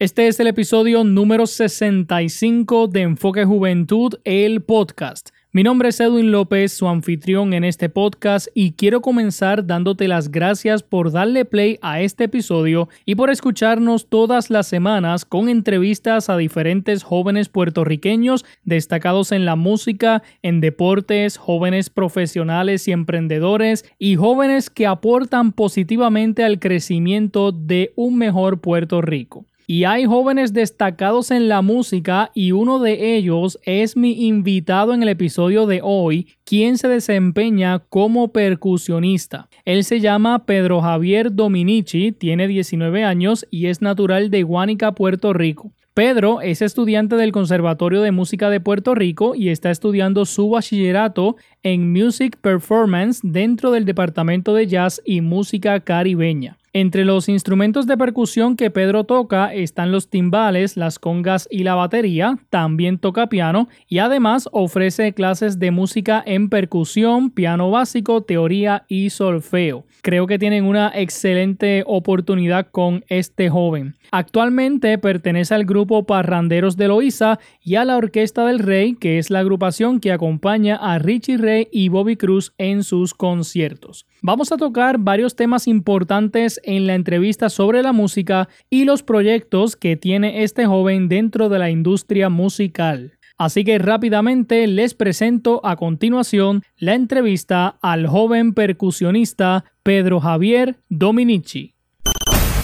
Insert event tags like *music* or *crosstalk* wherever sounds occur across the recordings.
Este es el episodio número 65 de Enfoque Juventud, el podcast. Mi nombre es Edwin López, su anfitrión en este podcast, y quiero comenzar dándote las gracias por darle play a este episodio y por escucharnos todas las semanas con entrevistas a diferentes jóvenes puertorriqueños destacados en la música, en deportes, jóvenes profesionales y emprendedores, y jóvenes que aportan positivamente al crecimiento de un mejor Puerto Rico. Y hay jóvenes destacados en la música y uno de ellos es mi invitado en el episodio de hoy, quien se desempeña como percusionista. Él se llama Pedro Javier Dominici, tiene 19 años y es natural de Guánica, Puerto Rico. Pedro es estudiante del Conservatorio de Música de Puerto Rico y está estudiando su bachillerato en Music Performance dentro del Departamento de Jazz y Música Caribeña. Entre los instrumentos de percusión que Pedro toca están los timbales, las congas y la batería, también toca piano y además ofrece clases de música en percusión, piano básico, teoría y solfeo. Creo que tienen una excelente oportunidad con este joven. Actualmente pertenece al grupo Parranderos de Loíza y a la Orquesta del Rey, que es la agrupación que acompaña a Richie Y Bobby Cruz en sus conciertos. Vamos a tocar varios temas importantes en la entrevista sobre la música y los proyectos que tiene este joven dentro de la industria musical. Así que rápidamente les presento a continuación la entrevista al joven percusionista Pedro Javier Dominici.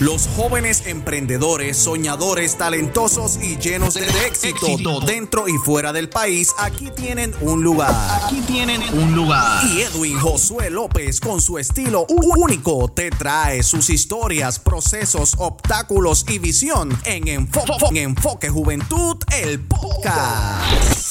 Los jóvenes emprendedores, soñadores, talentosos y llenos de, éxito, dentro y fuera del país, aquí tienen un lugar. Aquí tienen un lugar. Y Edwin Josué López, con su estilo único, te trae sus historias, procesos, obstáculos y visión en Enfoque, en Enfoque Juventud, el podcast.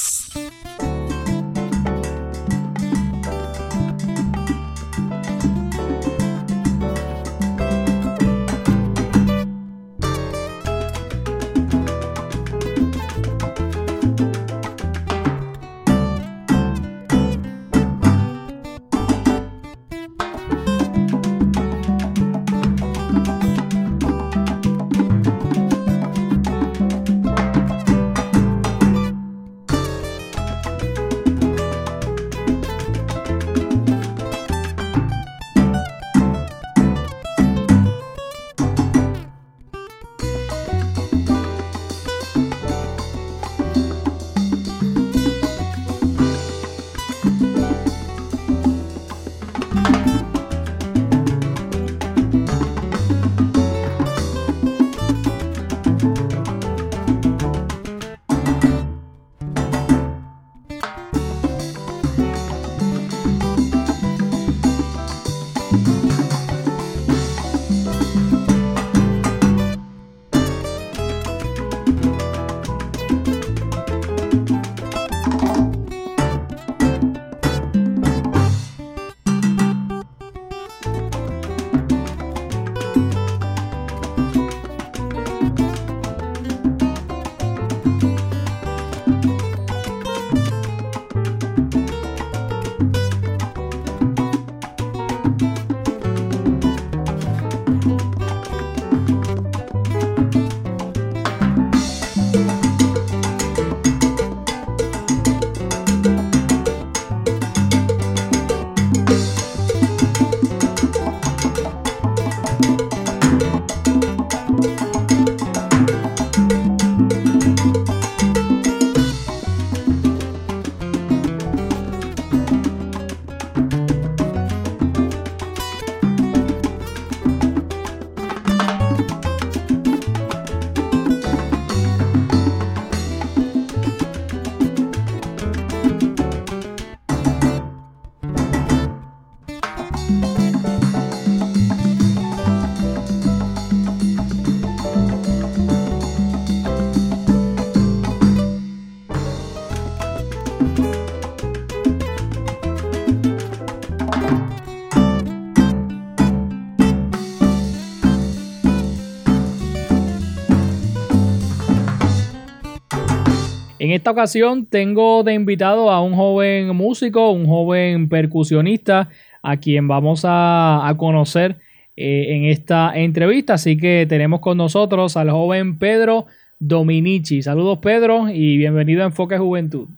Esta ocasión tengo de invitado a un joven músico, un joven percusionista, a quien vamos a, conocer eh, en esta entrevista. Así que tenemos con nosotros al joven Pedro Dominici. Saludos Pedro y bienvenido a Enfoque Juventud.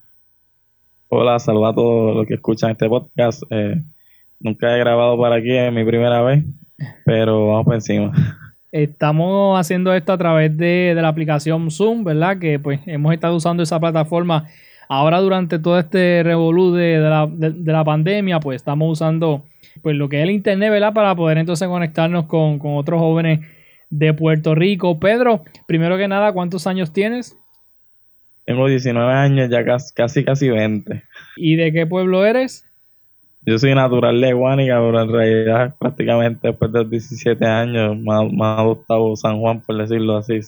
Hola, saludos a todos los que escuchan este podcast. Eh, nunca he grabado para aquí, es mi primera vez, pero vamos por encima. Estamos haciendo esto a través de, la aplicación Zoom, ¿verdad? Que pues hemos estado usando esa plataforma ahora durante todo este revolú de, la, de, la, pandemia, pues estamos usando pues lo que es el internet, ¿verdad? Para poder entonces conectarnos con, con otros jóvenes de Puerto Rico. Pedro, primero que nada, ¿cuántos años tienes? Tengo 19 años, ya casi, casi, 20. ¿Y de qué pueblo eres? Yo soy natural de Guánica, pero en realidad prácticamente después de los 17 años me ha, adoptado San Juan, por decirlo así.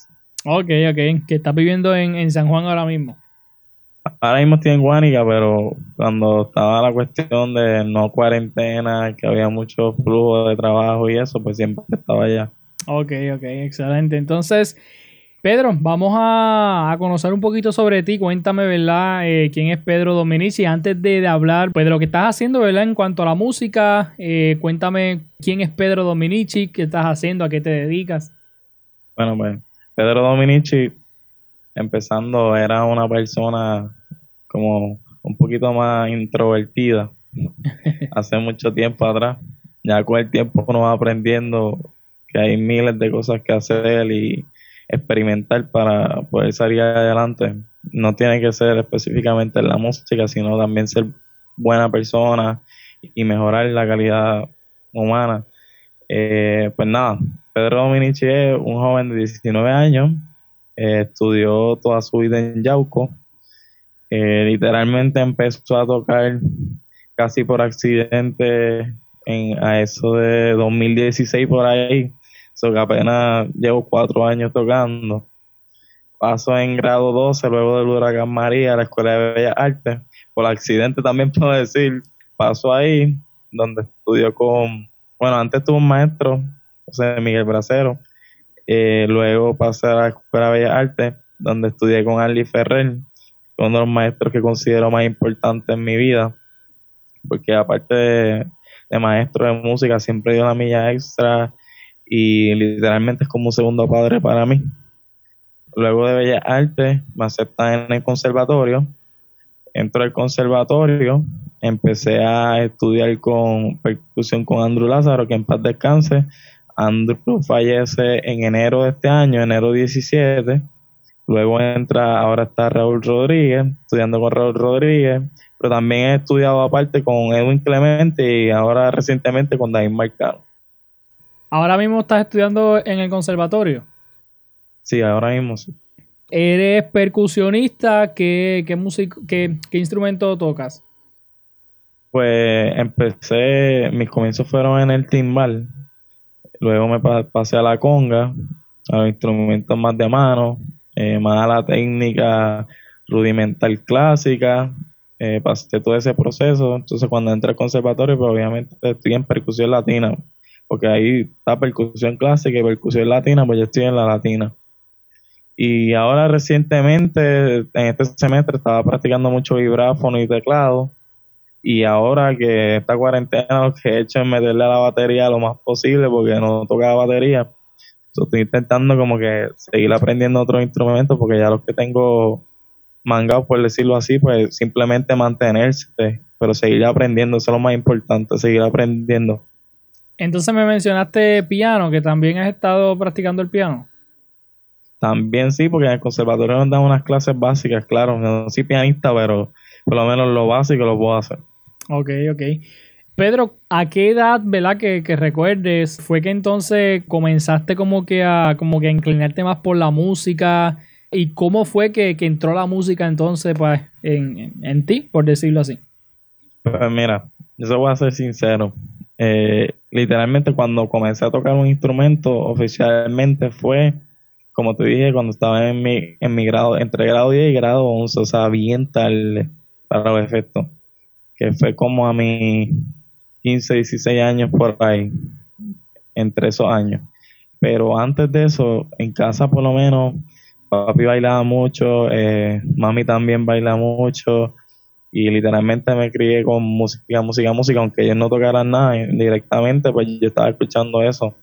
Ok, ok. ¿Que estás viviendo en, San Juan ahora mismo? Ahora mismo estoy en Guánica, pero cuando estaba la cuestión de no cuarentena, que había mucho flujo de trabajo y eso, pues siempre estaba allá. Ok, ok, excelente. Entonces, Pedro, vamos a, conocer un poquito sobre ti. Cuéntame, ¿verdad? Eh, ¿Quién es Pedro Dominici? Antes de, hablar, pues, de lo que estás haciendo, ¿verdad? En cuanto a la música, eh, cuéntame quién es Pedro Dominici, qué estás haciendo, a qué te dedicas. Bueno, pues, Pedro Dominici, empezando, era una persona como un poquito más introvertida *laughs* hace mucho tiempo atrás. Ya con el tiempo uno va aprendiendo que hay miles de cosas que hacer y experimentar para poder salir adelante. No tiene que ser específicamente en la música, sino también ser buena persona y mejorar la calidad humana. Eh, pues nada, Pedro Dominici es un joven de 19 años, eh, estudió toda su vida en Yauco, eh, literalmente empezó a tocar casi por accidente en, a eso de 2016 por ahí, So que apenas llevo cuatro años tocando. Paso en grado 12, luego del huracán María, a la Escuela de Bellas Artes. Por accidente también *laughs* puedo decir, paso ahí, donde estudió con, bueno, antes tuve un maestro, José Miguel Bracero. Eh, luego pasé a la Escuela de Bellas Artes, donde estudié con Arlie Ferrer, uno de los maestros que considero más importantes en mi vida, porque aparte de, de maestro de música, siempre dio la milla extra y literalmente es como un segundo padre para mí. Luego de Bellas Artes me aceptan en el conservatorio. Entro al conservatorio, empecé a estudiar con percusión con Andrew Lázaro, que en paz descanse. Andrew fallece en enero de este año, enero 17. Luego entra, ahora está Raúl Rodríguez, estudiando con Raúl Rodríguez, pero también he estudiado aparte con Edwin Clemente y ahora recientemente con David Marcano. ¿Ahora mismo estás estudiando en el conservatorio? Sí, ahora mismo sí. ¿Eres percusionista? ¿Qué, qué, qué, instrumento tocas? Pues empecé, mis comienzos fueron en el timbal, luego me pasé a la conga, a los instrumentos más de mano, eh, más a la técnica rudimental clásica, eh, pasé todo ese proceso, entonces cuando entré al conservatorio, pues obviamente estoy en percusión latina, porque ahí está percusión clásica y percusión latina, pues yo estoy en la latina. Y ahora recientemente, en este semestre, estaba practicando mucho vibráfono y teclado. Y ahora que esta cuarentena lo que he hecho es meterle a la batería lo más posible porque no tocaba batería. estoy intentando como que seguir aprendiendo otros instrumentos porque ya los que tengo mangados, por decirlo así, pues simplemente mantenerse, pero seguir aprendiendo, eso es lo más importante, seguir aprendiendo. Entonces me mencionaste piano, que también has estado practicando el piano. También sí, porque en el conservatorio nos dan unas clases básicas, claro. No soy pianista, pero por lo menos lo básico lo puedo hacer. Ok, ok. Pedro, ¿a qué edad, verdad, que, recuerdes, fue que entonces comenzaste como que a, como que a inclinarte más por la música? ¿Y cómo fue que, entró la música entonces pues, en, en, ti, por decirlo así? Pues mira, yo voy a ser sincero. Eh, literalmente cuando comencé a tocar un instrumento oficialmente fue, como te dije, cuando estaba en mi, en mi grado, entre grado 10 y grado 11, o sea, bien tarde para los efectos, que fue como a mis 15, 16 años por ahí, entre esos años. Pero antes de eso, en casa por lo menos, papi bailaba mucho, eh, mami también baila mucho, y literalmente me crié con música, música, música, aunque ellos no tocaran nada directamente, pues yo estaba escuchando eso.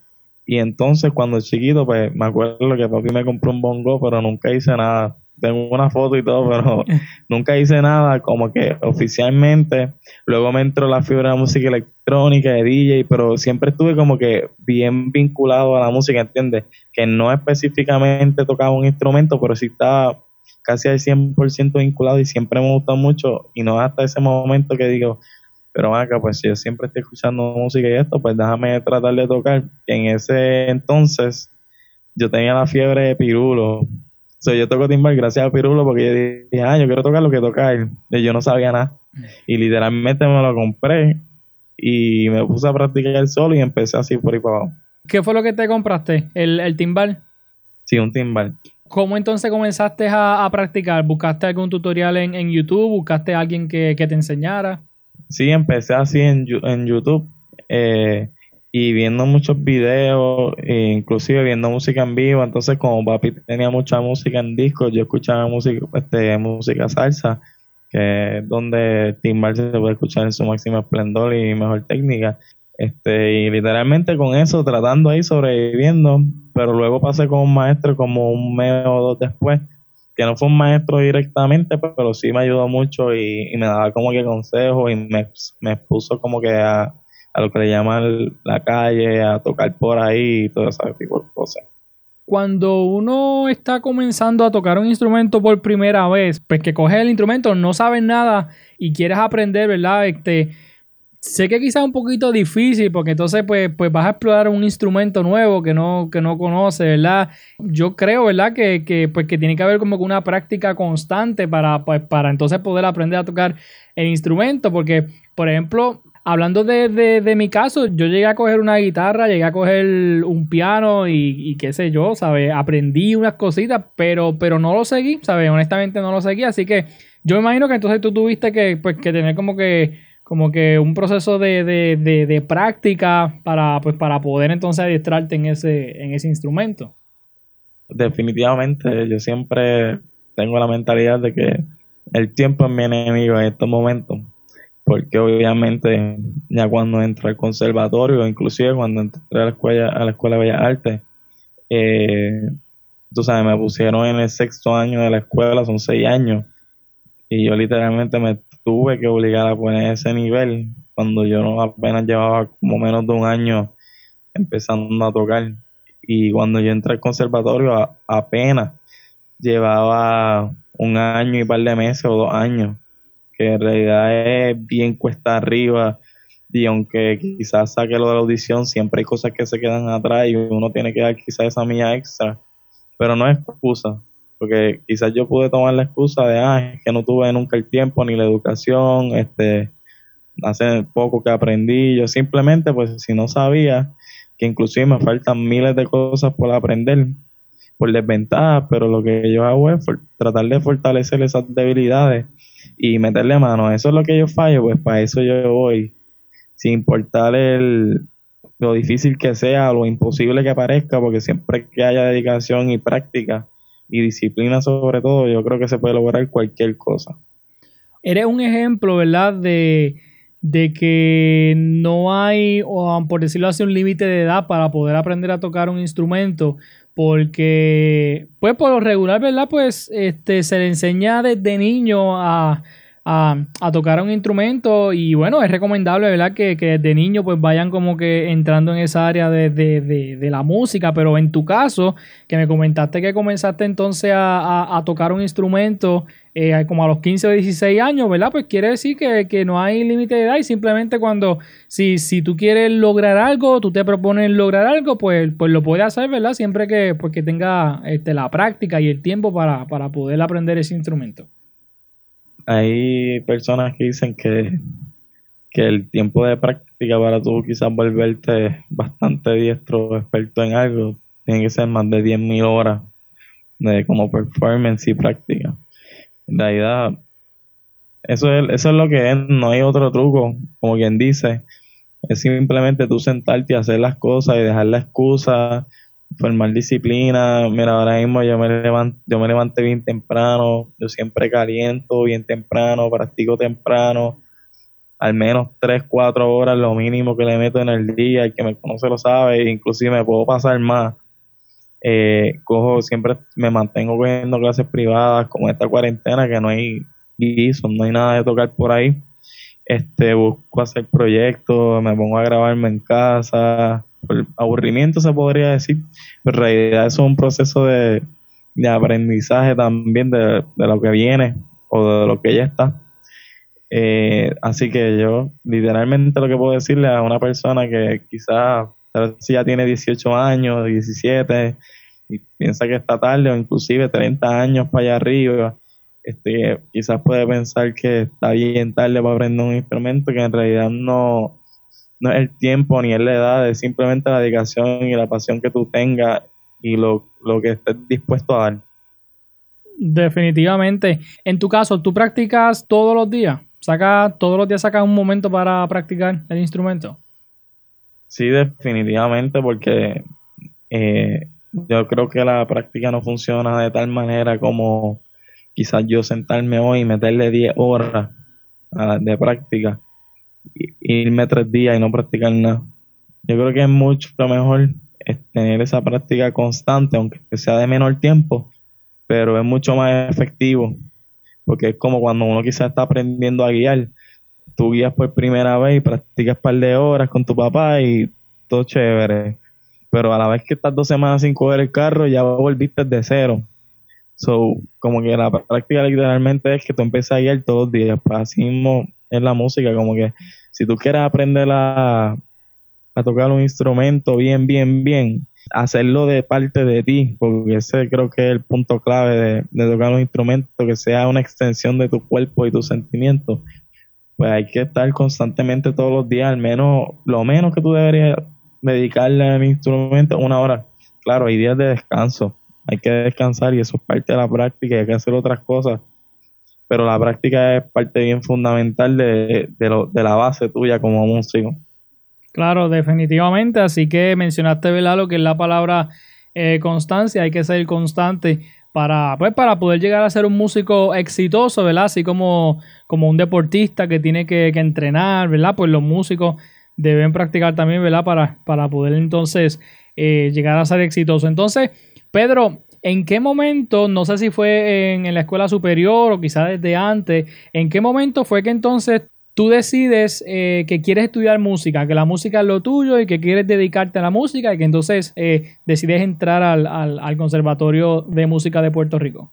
Y entonces cuando chiquito, pues me acuerdo que papi me compró un bongo, pero nunca hice nada. Tengo una foto y todo, *laughs* pero nunca hice nada como que oficialmente. Luego me entró la fibra de música electrónica, de DJ, pero siempre estuve como que bien vinculado a la música, ¿entiendes? Que no específicamente tocaba un instrumento, pero sí estaba casi al 100% vinculado y siempre me gustó mucho. Y no hasta ese momento que digo, pero acá, pues si yo siempre estoy escuchando música y esto, pues déjame tratar de tocar. En ese entonces yo tenía la fiebre de pirulo. O sea, yo toco timbal gracias a pirulo porque yo dije, ah, yo quiero tocar lo que toca él. Y yo no sabía nada. Y literalmente me lo compré y me puse a practicar el solo y empecé así por ahí para abajo. ¿Qué fue lo que te compraste? ¿El, el timbal? Sí, un timbal. ¿Cómo entonces comenzaste a, practicar? ¿Buscaste algún tutorial en, en YouTube? ¿Buscaste a alguien que, que te enseñara? Sí, empecé así en, en YouTube eh, y viendo muchos videos, e inclusive viendo música en vivo. Entonces, como papi tenía mucha música en disco, yo escuchaba música, este, música salsa, que es donde timbal se puede escuchar en su máximo esplendor y mejor técnica. Este, y literalmente con eso, tratando ahí, sobreviviendo, pero luego pasé con un maestro como un mes o dos después que no fue un maestro directamente, pero sí me ayudó mucho y, me daba como que consejos y me, me puso como que a, lo que le llaman la calle, a tocar por ahí y todo ese tipo de cosas. Cuando uno está comenzando a tocar un instrumento por primera vez, pues que coges el instrumento, no sabes nada y quieres aprender, ¿verdad? Este, Sé que quizás es un poquito difícil porque entonces pues, pues vas a explorar un instrumento nuevo que no, que no conoces, ¿verdad? Yo creo, ¿verdad? Que, que, pues, que tiene que haber como una práctica constante para, pues, para entonces poder aprender a tocar el instrumento porque, por ejemplo, hablando de, de, mi caso, yo llegué a coger una guitarra, llegué a coger un piano y, y qué sé yo, ¿sabes? Aprendí unas cositas, pero, pero no lo seguí, ¿sabes? Honestamente no lo seguí, así que yo imagino que entonces tú tuviste que, pues, que tener como que como que un proceso de, de, de, práctica para, pues, para poder entonces adiestrarte en ese, en ese instrumento. Definitivamente, yo siempre tengo la mentalidad de que el tiempo es mi enemigo en estos momentos, porque obviamente ya cuando entré al conservatorio, inclusive cuando entré a la escuela, a la escuela de Bellas Artes, eh, tú sabes, me pusieron en el sexto año de la escuela, son seis años, y yo literalmente me tuve que obligar a poner ese nivel cuando yo no apenas llevaba como menos de un año empezando a tocar. Y cuando yo entré al conservatorio apenas llevaba un año y par de meses o dos años, que en realidad es bien cuesta arriba y aunque quizás saque lo de la audición, siempre hay cosas que se quedan atrás y uno tiene que dar quizás esa milla extra, pero no es excusa, porque quizás yo pude tomar la excusa de, ah, que no tuve nunca el tiempo ni la educación, este, hace poco que aprendí, yo simplemente, pues si no sabía, que inclusive me faltan miles de cosas por aprender, por desventajas, pero lo que yo hago es tratar de fortalecer esas debilidades y meterle mano. Eso es lo que yo fallo, pues para eso yo voy, sin importar el, lo difícil que sea, lo imposible que parezca, porque siempre que haya dedicación y práctica, y disciplina sobre todo, yo creo que se puede lograr cualquier cosa. Eres un ejemplo, ¿verdad? De, de que no hay, o por decirlo así, un límite de edad para poder aprender a tocar un instrumento, porque, pues por lo regular, ¿verdad? Pues este, se le enseña desde niño a a, tocar un instrumento y bueno, es recomendable, ¿verdad? Que, que desde niño pues vayan como que entrando en esa área de, la música, pero en tu caso, que me comentaste que comenzaste entonces a, tocar un instrumento eh, como a los 15 o 16 años, ¿verdad? Pues quiere decir que, no hay límite de edad y simplemente cuando, si, si tú quieres lograr algo, tú te propones lograr algo, pues, pues lo puedes hacer, ¿verdad? Siempre que, pues, tenga este, la práctica y el tiempo para, para poder aprender ese instrumento hay personas que dicen que, que el tiempo de práctica para tú quizás volverte bastante diestro, experto en algo, tiene que ser más de 10.000 horas de como performance y práctica. En realidad, eso es, eso es lo que es, no hay otro truco, como quien dice, es simplemente tú sentarte y hacer las cosas y dejar la excusa formar disciplina. Mira, ahora mismo yo me levanto, yo me levanté bien temprano, yo siempre caliento bien temprano, practico temprano. al menos 3, 4 horas, lo mínimo que le meto en el día, el que me conoce lo sabe, inclusive me puedo pasar más. Eh, cojo, siempre me mantengo cogiendo clases privadas, como esta cuarentena, que no hay guiso, no hay nada de tocar por ahí. Este, busco hacer proyectos, me pongo a grabarme en casa, por aburrimiento se podría decir, pero en realidad es un proceso de, de aprendizaje también de, de, lo que viene o de lo que ya está. Eh, así que yo literalmente lo que puedo decirle a una persona que quizás si ya tiene 18 años, 17 y piensa que está tarde o inclusive 30 años para allá arriba, este, quizás puede pensar que está bien tarde para aprender un instrumento que en realidad no, no es el tiempo ni es la edad, es simplemente la dedicación y la pasión que tú tengas y lo, lo que estés dispuesto a dar. Definitivamente. En tu caso, ¿tú practicas todos los días? ¿Saca, ¿Todos los días sacas un momento para practicar el instrumento? Sí, definitivamente, porque eh, yo creo que la práctica no funciona de tal manera como quizás yo sentarme hoy y meterle 10 horas de práctica irme tres días y no practicar nada. Yo creo que es mucho mejor tener esa práctica constante, aunque sea de menor tiempo, pero es mucho más efectivo, porque es como cuando uno quizás está aprendiendo a guiar, tú guías por primera vez y practicas un par de horas con tu papá y todo chévere, pero a la vez que estás dos semanas sin coger el carro, ya volviste de cero. So, como que la práctica literalmente es que tú empiezas a guiar todos los días, pues así mismo la música, como que si tú quieres aprender a, a tocar un instrumento bien, bien, bien, hacerlo de parte de ti, porque ese creo que es el punto clave de, tocar un instrumento, que sea una extensión de tu cuerpo y tus sentimientos. Pues hay que estar constantemente todos los días, al menos, lo menos que tú deberías dedicarle al instrumento una hora. Claro, hay días de descanso, hay que descansar y eso es parte de la práctica, hay que hacer otras cosas pero la práctica es parte bien fundamental de, de, la base tuya como músico. Claro, definitivamente. Así que mencionaste, ¿verdad? Lo que es la palabra eh, constancia. Hay que ser constante para, pues, para poder llegar a ser un músico exitoso, ¿verdad? Así como, como un deportista que tiene que, entrenar, ¿verdad? Pues los músicos deben practicar también, ¿verdad? Para, para poder entonces eh, llegar a ser exitoso. Entonces, Pedro, ¿En qué momento, no sé si fue en, la escuela superior o quizás desde antes, en qué momento fue que entonces tú decides eh, que quieres estudiar música, que la música es lo tuyo y que quieres dedicarte a la música y que entonces eh, decides entrar al, Conservatorio de Música de Puerto Rico?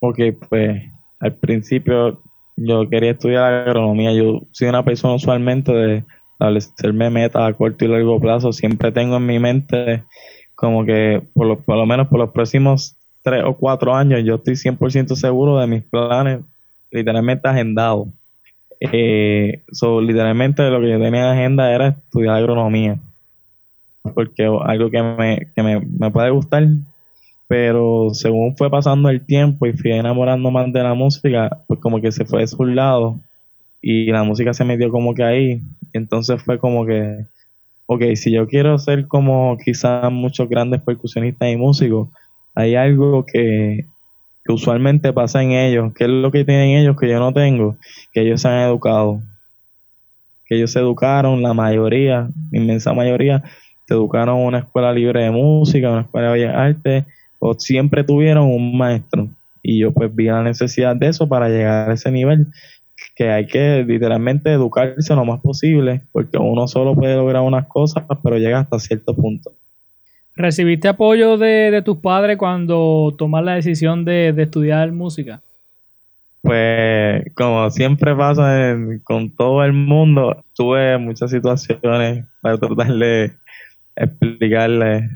Ok, pues al principio yo quería estudiar agronomía. Yo soy una persona usualmente de establecerme metas a corto y largo plazo. Siempre tengo en mi mente como que por lo, por lo menos por los próximos tres o cuatro años yo estoy 100% seguro de mis planes literalmente agendados. Eh, literalmente lo que yo tenía en agenda era estudiar agronomía, porque algo que me, que me, me puede gustar, pero según fue pasando el tiempo y fui enamorando más de la música, pues como que se fue de su lado y la música se metió como que ahí, entonces fue como que ok, si yo quiero ser como quizás muchos grandes percusionistas y músicos, hay algo que, usualmente pasa en ellos, que es lo que tienen ellos que yo no tengo, que ellos se han educado, que ellos se educaron, la mayoría, inmensa mayoría, se educaron en una escuela libre de música, una escuela de bellas artes, o siempre tuvieron un maestro. Y yo pues vi la necesidad de eso para llegar a ese nivel que hay que literalmente educarse lo más posible, porque uno solo puede lograr unas cosas, pero llega hasta cierto punto. ¿Recibiste apoyo de, tus padres cuando tomas la decisión de, estudiar música? Pues como siempre pasa con todo el mundo, tuve muchas situaciones para tratar de explicarles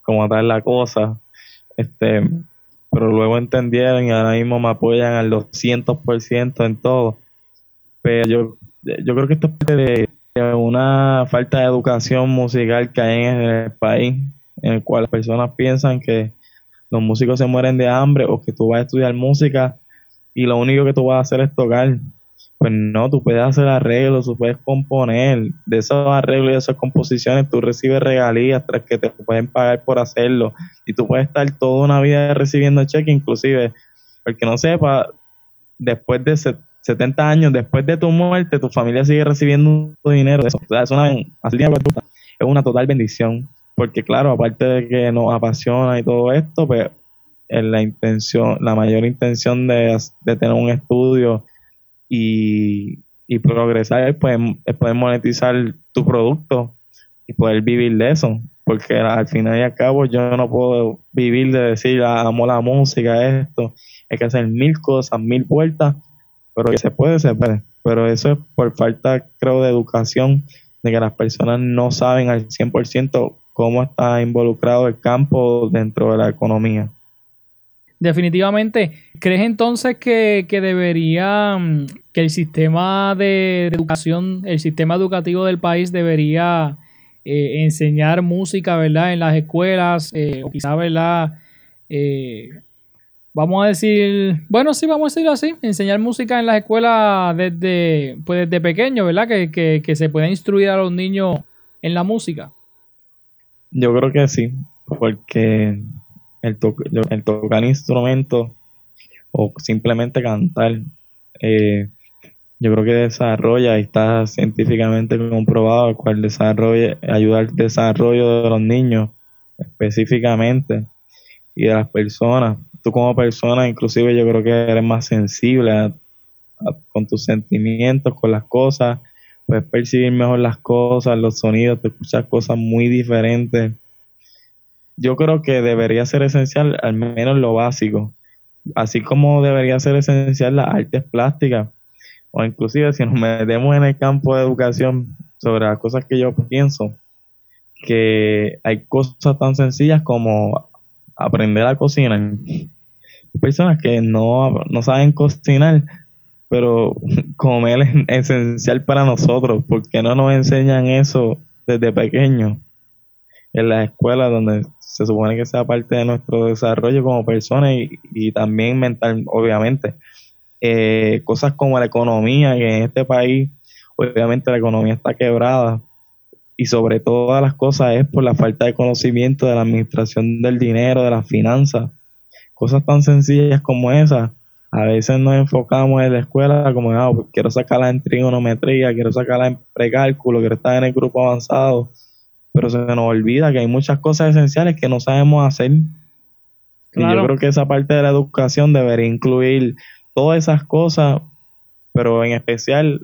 cómo tal la cosa, este, pero luego entendieron y ahora mismo me apoyan al 200% en todo. Pero yo, yo creo que esto es parte de una falta de educación musical que hay en el país, en el cual las personas piensan que los músicos se mueren de hambre o que tú vas a estudiar música y lo único que tú vas a hacer es tocar. Pues no, tú puedes hacer arreglos, tú puedes componer. De esos arreglos y de esas composiciones tú recibes regalías tras que te pueden pagar por hacerlo. Y tú puedes estar toda una vida recibiendo cheque, inclusive, porque no sepa, después de 70 años después de tu muerte, tu familia sigue recibiendo dinero. Eso. es, una, es una total bendición. Porque claro, aparte de que nos apasiona y todo esto, pues la intención, la mayor intención de, tener un estudio y, progresar pues, es poder monetizar tu producto y poder vivir de eso. Porque al final y al cabo yo no puedo vivir de decir, ah, amo la música, esto. Hay que hacer mil cosas, mil vueltas, pero que se puede, se puede. Pero eso es por falta, creo, de educación, de que las personas no saben al 100% cómo está involucrado el campo dentro de la economía. Definitivamente. ¿Crees entonces que, debería, mm, que el sistema de, educación, el sistema educativo del país debería eh, enseñar música, ¿verdad? En las escuelas, eh, o quizá, ¿verdad? Eh, vamos a decir, bueno, sí, vamos a decirlo así, enseñar música en las escuelas desde, pues desde pequeño, ¿verdad? Que, que se pueda instruir a los niños en la música. Yo creo que sí, porque el, el tocar instrumentos o simplemente cantar, eh, yo creo que desarrolla y está científicamente comprobado el cual desarrolla, ayuda al desarrollo de los niños específicamente y de las personas. Tú como persona inclusive yo creo que eres más sensible con tus sentimientos, con las cosas, puedes percibir mejor las cosas, los sonidos, te escuchas cosas muy diferentes. Yo creo que debería ser esencial al menos lo básico, así como debería ser esencial las artes plásticas, o inclusive si nos *laughs* metemos en el campo de educación sobre las cosas que yo pienso, que hay cosas tan sencillas como aprender a cocinar. Personas que no, no saben cocinar, pero *laughs* comer es esencial para nosotros, porque no nos enseñan eso desde pequeños en las escuelas donde se supone que sea parte de nuestro desarrollo como personas y, también mental, obviamente. Eh, cosas como la economía, que en este país, obviamente la economía está quebrada y sobre todas las cosas es por la falta de conocimiento de la administración del dinero, de las finanzas. Cosas tan sencillas como esas. A veces nos enfocamos en la escuela como, ah, pues quiero sacarla en trigonometría, quiero sacarla en precálculo, quiero estar en el grupo avanzado pero se nos olvida que hay muchas cosas esenciales que no sabemos hacer. Y yo creo que esa parte de la educación debería incluir todas esas cosas, pero en especial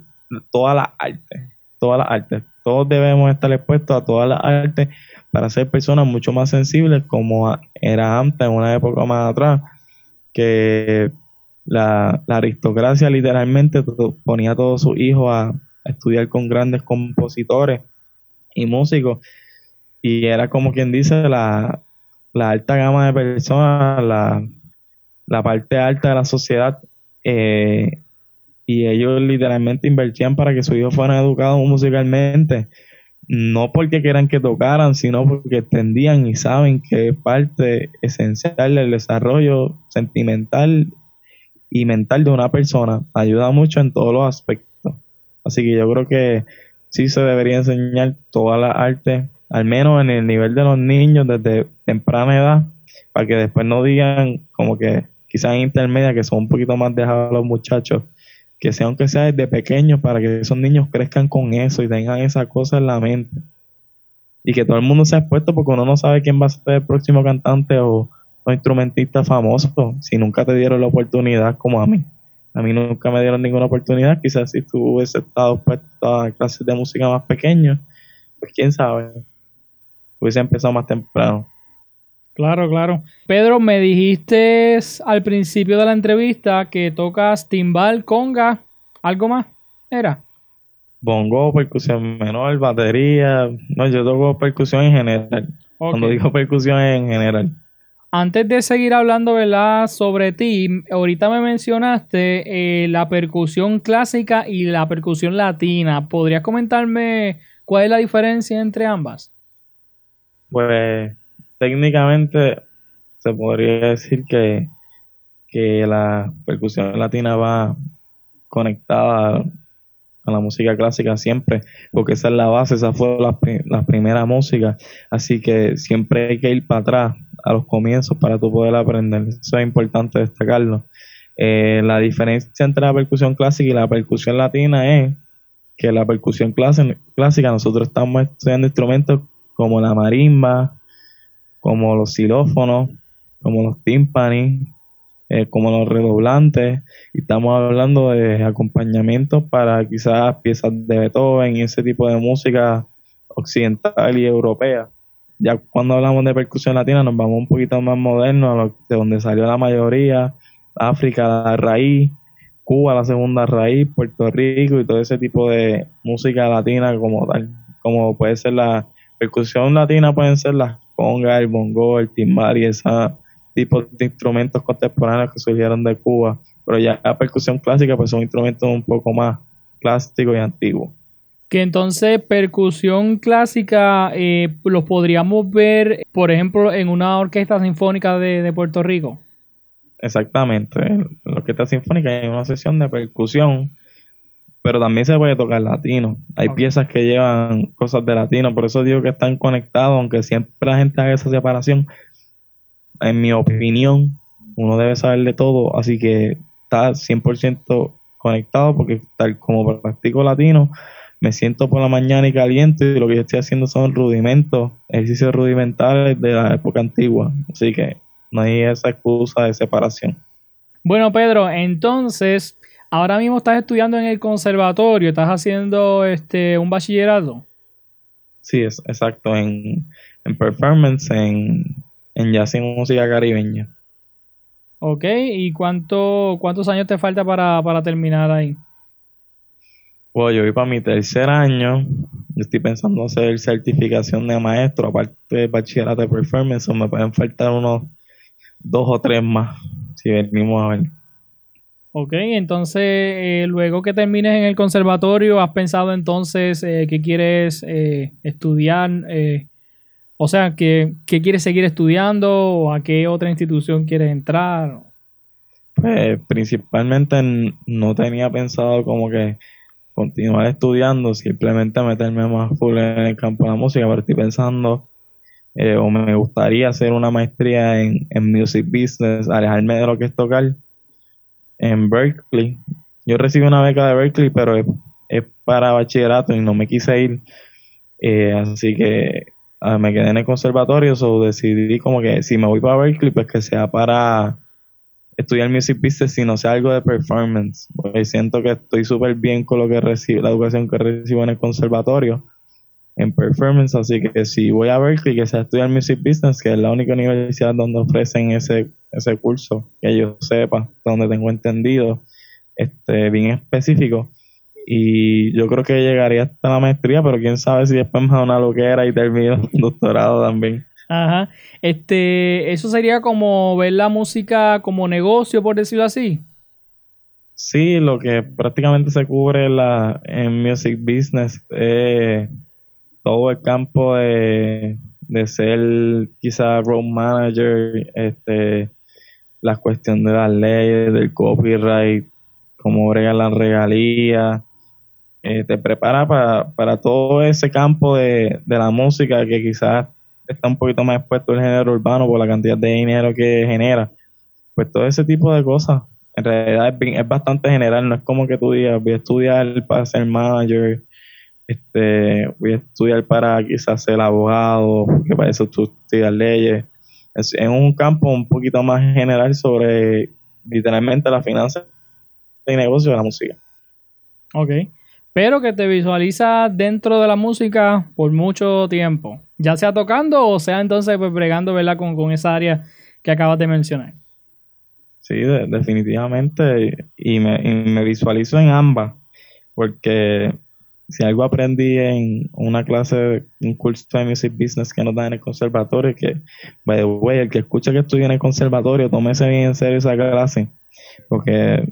todas las artes, todas las artes. Todos debemos estar expuestos a todas las artes para ser personas mucho más sensibles como era antes, en una época más atrás, que la, aristocracia literalmente ponía a todos sus hijos a estudiar con grandes compositores y músicos. Y era como quien dice la, alta gama de personas, la, parte alta de la sociedad. Eh, y ellos literalmente invertían para que sus hijos fueran educados musicalmente. No porque quieran que tocaran, sino porque entendían y saben que es parte esencial del desarrollo sentimental y mental de una persona. Ayuda mucho en todos los aspectos. Así que yo creo que sí se debería enseñar todas las artes, al menos en el nivel de los niños desde temprana edad, para que después no digan como que quizás en intermedia que son un poquito más dejados los muchachos, que sea aunque sea desde pequeños para que esos niños crezcan con eso y tengan esa cosa en la mente. Y que todo el mundo sea expuesto porque uno no sabe quién va a ser el próximo cantante o, instrumentista famoso si nunca te dieron la oportunidad como a mí. A mí nunca me dieron ninguna oportunidad. Quizás si tú hubiese estado puesto a clases de música más pequeños, pues quién sabe. Hubiese empezado más temprano. Claro, claro. Pedro, me dijiste al principio de la entrevista que tocas timbal, conga, algo más. ¿Era? Bongo, percusión menor, batería. No, yo toco percusión en general. Cuando digo percusión en general. Antes de seguir hablando, ¿verdad? Sobre ti, ahorita me mencionaste eh, la percusión clásica y la percusión latina. ¿Podrías comentarme cuál es la diferencia entre ambas? Pues técnicamente se podría decir que, que la percusión latina va conectada a la música clásica siempre, porque esa es la base, esa fue la, la primera música, así que siempre hay que ir para atrás a los comienzos para tú poder aprender. Eso es importante destacarlo. Eh, la diferencia entre la percusión clásica y la percusión latina es que la percusión clásica nosotros estamos estudiando instrumentos como la marimba, como los xilófonos, como los tímpanis, eh, como los redoblantes, y estamos hablando de acompañamientos para quizás piezas de Beethoven y ese tipo de música occidental y europea. Ya cuando hablamos de percusión latina nos vamos un poquito más moderno, de donde salió la mayoría, África la raíz, Cuba la segunda raíz, Puerto Rico y todo ese tipo de música latina como tal, como puede ser la percusión latina, pueden ser las congas, el bongo, el timbal y esa tipos de instrumentos contemporáneos que surgieron de Cuba, pero ya la percusión clásica pues son instrumentos un poco más clásicos y antiguos. Que entonces percusión clásica eh, los podríamos ver, por ejemplo, en una orquesta sinfónica de, Puerto Rico. Exactamente, en la orquesta sinfónica hay una sesión de percusión, pero también se puede tocar latino. Hay piezas que llevan cosas de latino, por eso digo que están conectados, aunque siempre la gente haga esa separación, en mi opinión, uno debe saber de todo, así que está 100% conectado porque tal como practico latino, me siento por la mañana y caliente y lo que yo estoy haciendo son rudimentos, ejercicios rudimentales de la época antigua, así que no hay esa excusa de separación. Bueno, Pedro, entonces, ahora mismo estás estudiando en el conservatorio, estás haciendo este un bachillerato. Sí, es exacto, en, en performance, en en jazz y música caribeña. Ok, ¿y cuánto, cuántos años te falta para, terminar ahí? Pues yo voy para mi tercer año. Yo estoy pensando hacer certificación de maestro, aparte de bachillerato de performance, me pueden faltar unos dos o tres más, si venimos a ver. Ok, entonces eh, luego que termines en el conservatorio, ¿has pensado entonces eh, que quieres eh, estudiar? O sea, ¿qué, quieres seguir estudiando o a qué otra institución quieres entrar? Pues principalmente no tenía pensado como que continuar estudiando, simplemente meterme más full en el campo de la música, pero estoy pensando eh, o me gustaría hacer una maestría en, music business, alejarme de lo que es tocar en Berkeley. Yo recibí una beca de Berkeley, pero es, para bachillerato y no me quise ir. Eh, así que Ah, me quedé en el conservatorio, so decidí como que si me voy para Berkeley, pues que sea para estudiar music business, si no sea algo de performance, porque siento que estoy súper bien con lo que recibo, la educación que recibo en el conservatorio, en performance, así que si voy a Berkeley, que sea estudiar music business, que es la única universidad donde ofrecen ese, ese curso, que yo sepa, donde tengo entendido, este, bien específico, y yo creo que llegaría hasta la maestría, pero quién sabe si después me da una loquera y termino un *laughs* doctorado también. Ajá. Este, eso sería como ver la música como negocio, por decirlo así. Sí, lo que prácticamente se cubre la, en music business es todo el campo de, de ser quizá road manager, este, la cuestión de las leyes, del copyright, cómo bregan las regalías, eh, te prepara para, todo ese campo de, la música que quizás está un poquito más expuesto al género urbano por la cantidad de dinero que genera. Pues todo ese tipo de cosas, en realidad es, bastante general, no es como que tú digas, voy a estudiar para ser manager, este, voy a estudiar para quizás ser abogado, que para eso tú estudias leyes. Es, es un campo un poquito más general sobre literalmente la finanza y negocio de la música. Ok pero que te visualiza dentro de la música por mucho tiempo, ya sea tocando o sea entonces pues bregando ¿verdad? Con, esa área que acabas de mencionar. Sí, definitivamente, y me, visualizo en ambas, porque si algo aprendí en una clase, un curso de music business que nos da en el conservatorio, que, by the el que escucha que estudia en el conservatorio, tómese bien en serio esa clase, porque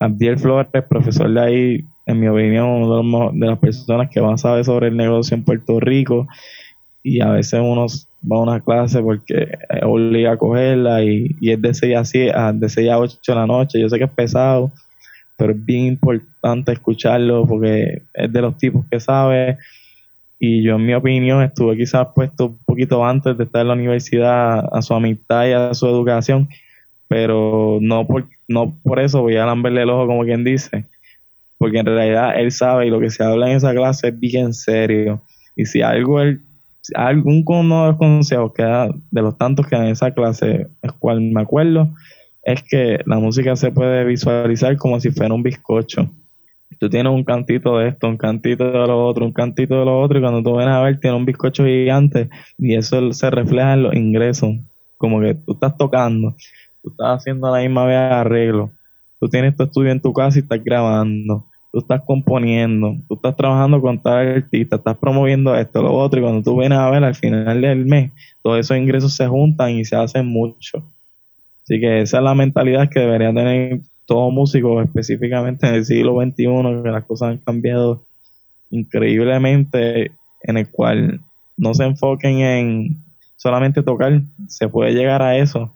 Abdiel Flores, profesor de ahí, en mi opinión, uno de, las personas que más sabe sobre el negocio en Puerto Rico. Y a veces uno va a una clase porque obliga a cogerla y, es de 6 a, 7, de 6 a 8 de la noche. Yo sé que es pesado, pero es bien importante escucharlo porque es de los tipos que sabe. Y yo, en mi opinión, estuve quizás puesto un poquito antes de estar en la universidad a su amistad y a su educación pero no por, no por eso voy a lamberle el ojo como quien dice, porque en realidad él sabe y lo que se habla en esa clase es bien serio. Y si algo él, algún uno de los consejos que de los tantos que dan en esa clase, es cual me acuerdo, es que la música se puede visualizar como si fuera un bizcocho. Tú tienes un cantito de esto, un cantito de lo otro, un cantito de lo otro, y cuando tú vienes a ver, tiene un bizcocho gigante, y eso se refleja en los ingresos. Como que tú estás tocando, tú estás haciendo la misma vez arreglo, tú tienes tu estudio en tu casa y estás grabando, tú estás componiendo, tú estás trabajando con tal artista, estás promoviendo esto, lo otro, y cuando tú vienes a ver al final del mes, todos esos ingresos se juntan y se hacen mucho. Así que esa es la mentalidad que debería tener todo músico, específicamente en el siglo XXI, que las cosas han cambiado increíblemente, en el cual no se enfoquen en solamente tocar, se puede llegar a eso,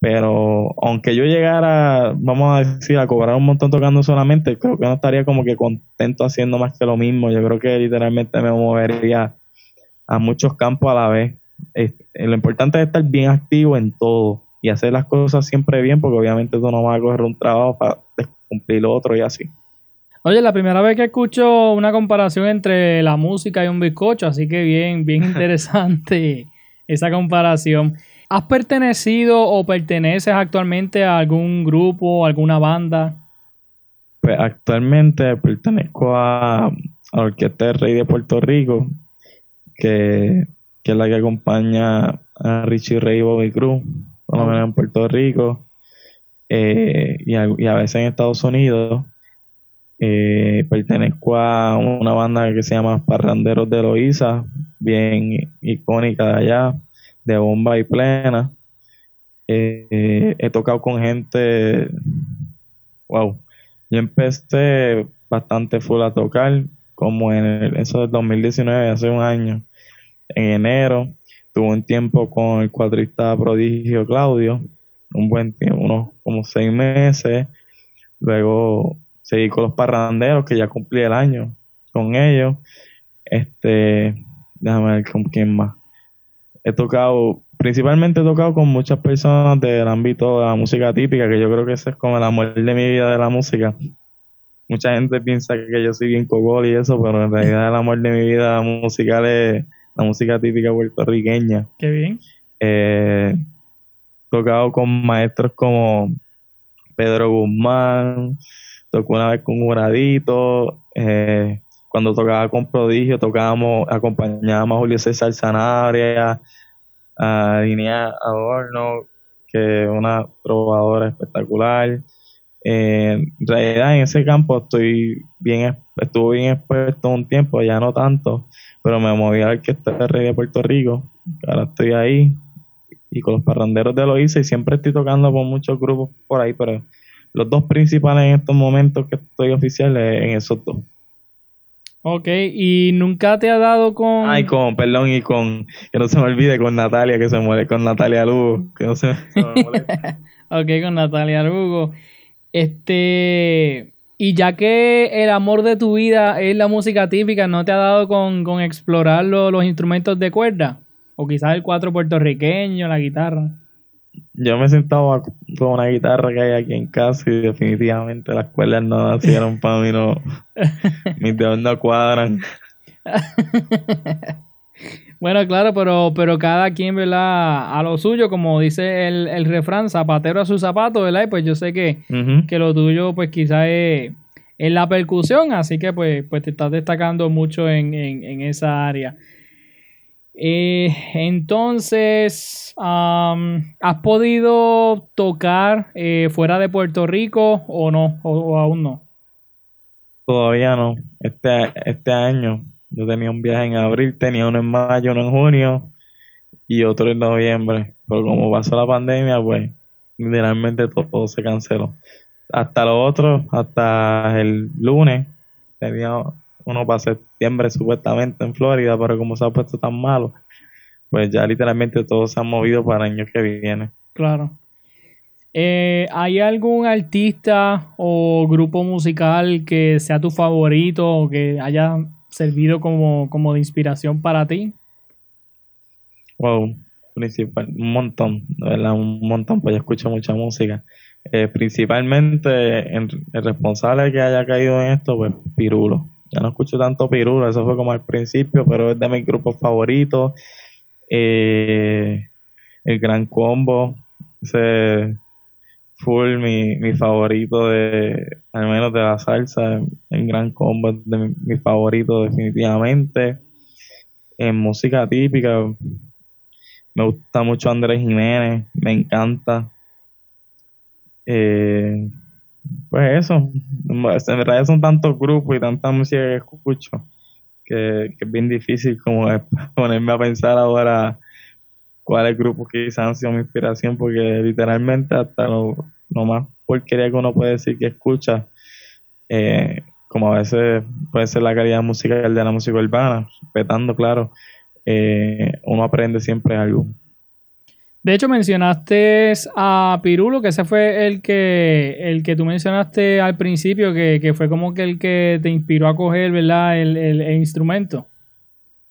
pero aunque yo llegara, vamos a decir, a cobrar un montón tocando solamente, creo que no estaría como que contento haciendo más que lo mismo. Yo creo que literalmente me movería a muchos campos a la vez. lo importante es estar bien activo en todo y hacer las cosas siempre bien, porque obviamente tú no vas a coger un trabajo para cumplir otro y así. Oye, la primera vez que escucho una comparación entre la música y un bizcocho, así que bien, bien *laughs* interesante esa comparación. ¿Has pertenecido o perteneces actualmente a algún grupo, alguna banda? Pues actualmente pertenezco a, la Orquesta del Rey de Puerto Rico, que, es la que acompaña a Richie Rey y Bobby Cruz, por lo menos en Puerto Rico, eh, y, a, veces en Estados Unidos. Eh, pertenezco a una banda que se llama Parranderos de Loíza, bien icónica de allá de bomba y plena. Eh, he tocado con gente, wow, yo empecé bastante full a tocar, como en el, eso del 2019, hace un año, en enero, tuve un tiempo con el cuadrista prodigio Claudio, un buen tiempo, unos como seis meses, luego seguí con los parranderos, que ya cumplí el año con ellos, este, déjame ver con quién más. He tocado, principalmente he tocado con muchas personas del ámbito de la música típica, que yo creo que ese es como el amor de mi vida de la música. Mucha gente piensa que yo soy bien cogol y eso, pero en realidad el amor de mi vida musical es la música típica puertorriqueña. Qué bien. Eh, tocado con maestros como Pedro Guzmán, tocó una vez con Muradito, eh, cuando tocaba con Prodigio, tocábamos, acompañábamos a Julio César Sanabria, a Dinea Adorno, que es una trovadora espectacular. en realidad en ese campo estoy bien, estuve bien expuesto un tiempo, ya no tanto, pero me moví a la Orquesta de Rey de Puerto Rico, ahora estoy ahí, y con los parranderos de Loíza, y siempre estoy tocando con muchos grupos por ahí, pero los dos principales en estos momentos que estoy oficial es en esos dos. Ok, y nunca te ha dado con. Ay, con, perdón, y con. Que no se me olvide con Natalia, que se muere con Natalia Lugo. Que no se, me *laughs* ok, con Natalia Lugo. Este. Y ya que el amor de tu vida es la música típica, ¿no te ha dado con, con explorar los instrumentos de cuerda? O quizás el cuatro puertorriqueño, la guitarra yo me he sentado con una guitarra que hay aquí en casa y definitivamente las cuerdas no nacieron para mí, no. *laughs* Mis dedos no cuadran. *laughs* bueno, claro, pero, pero cada quien, ¿verdad? A lo suyo, como dice el, refrán, zapatero a su zapato, ¿verdad? Y pues yo sé que, que lo tuyo, pues quizás es, la percusión, así que pues, pues te estás destacando mucho en, en esa área. Eh, entonces, ¿has podido tocar eh, fuera de Puerto Rico o no? O, aún no? Todavía no. Este, este año yo tenía un viaje en abril, tenía uno en mayo, uno en junio y otro en noviembre. Pero como pasó la pandemia, pues literalmente todo, se canceló. Hasta lo otro, hasta el lunes, tenía uno para septiembre supuestamente en Florida, pero como se ha puesto tan malo, pues ya literalmente todo se ha movido para el año que viene. Claro. Eh, ¿Hay algún artista o grupo musical que sea tu favorito o que haya servido como, como de inspiración para ti? Wow. principal, un montón, verdad, un montón, pues yo escucho mucha música. Eh, principalmente el responsable que haya caído en esto, pues Pirulo. Ya no escucho tanto Pirulo, eso fue como al principio, pero es de mis grupos favoritos. Eh, el Gran Combo, ese full mi, mi favorito de, al menos de la salsa, el Gran Combo es de mi, mi favorito definitivamente. En música típica, me gusta mucho Andrés Jiménez, me encanta. Eh, pues eso, en verdad son tantos grupos y tanta música que escucho que, es bien difícil como *laughs* ponerme a pensar ahora cuáles grupos quizás han sido mi inspiración, porque literalmente hasta lo, más porquería que uno puede decir que escucha, eh, como a veces puede ser la calidad musical de la música urbana, respetando, claro, eh, uno aprende siempre algo. De hecho, mencionaste a Pirulo, que ese fue el que, el que tú mencionaste al principio, que, fue como que el que te inspiró a coger, ¿verdad? El, instrumento.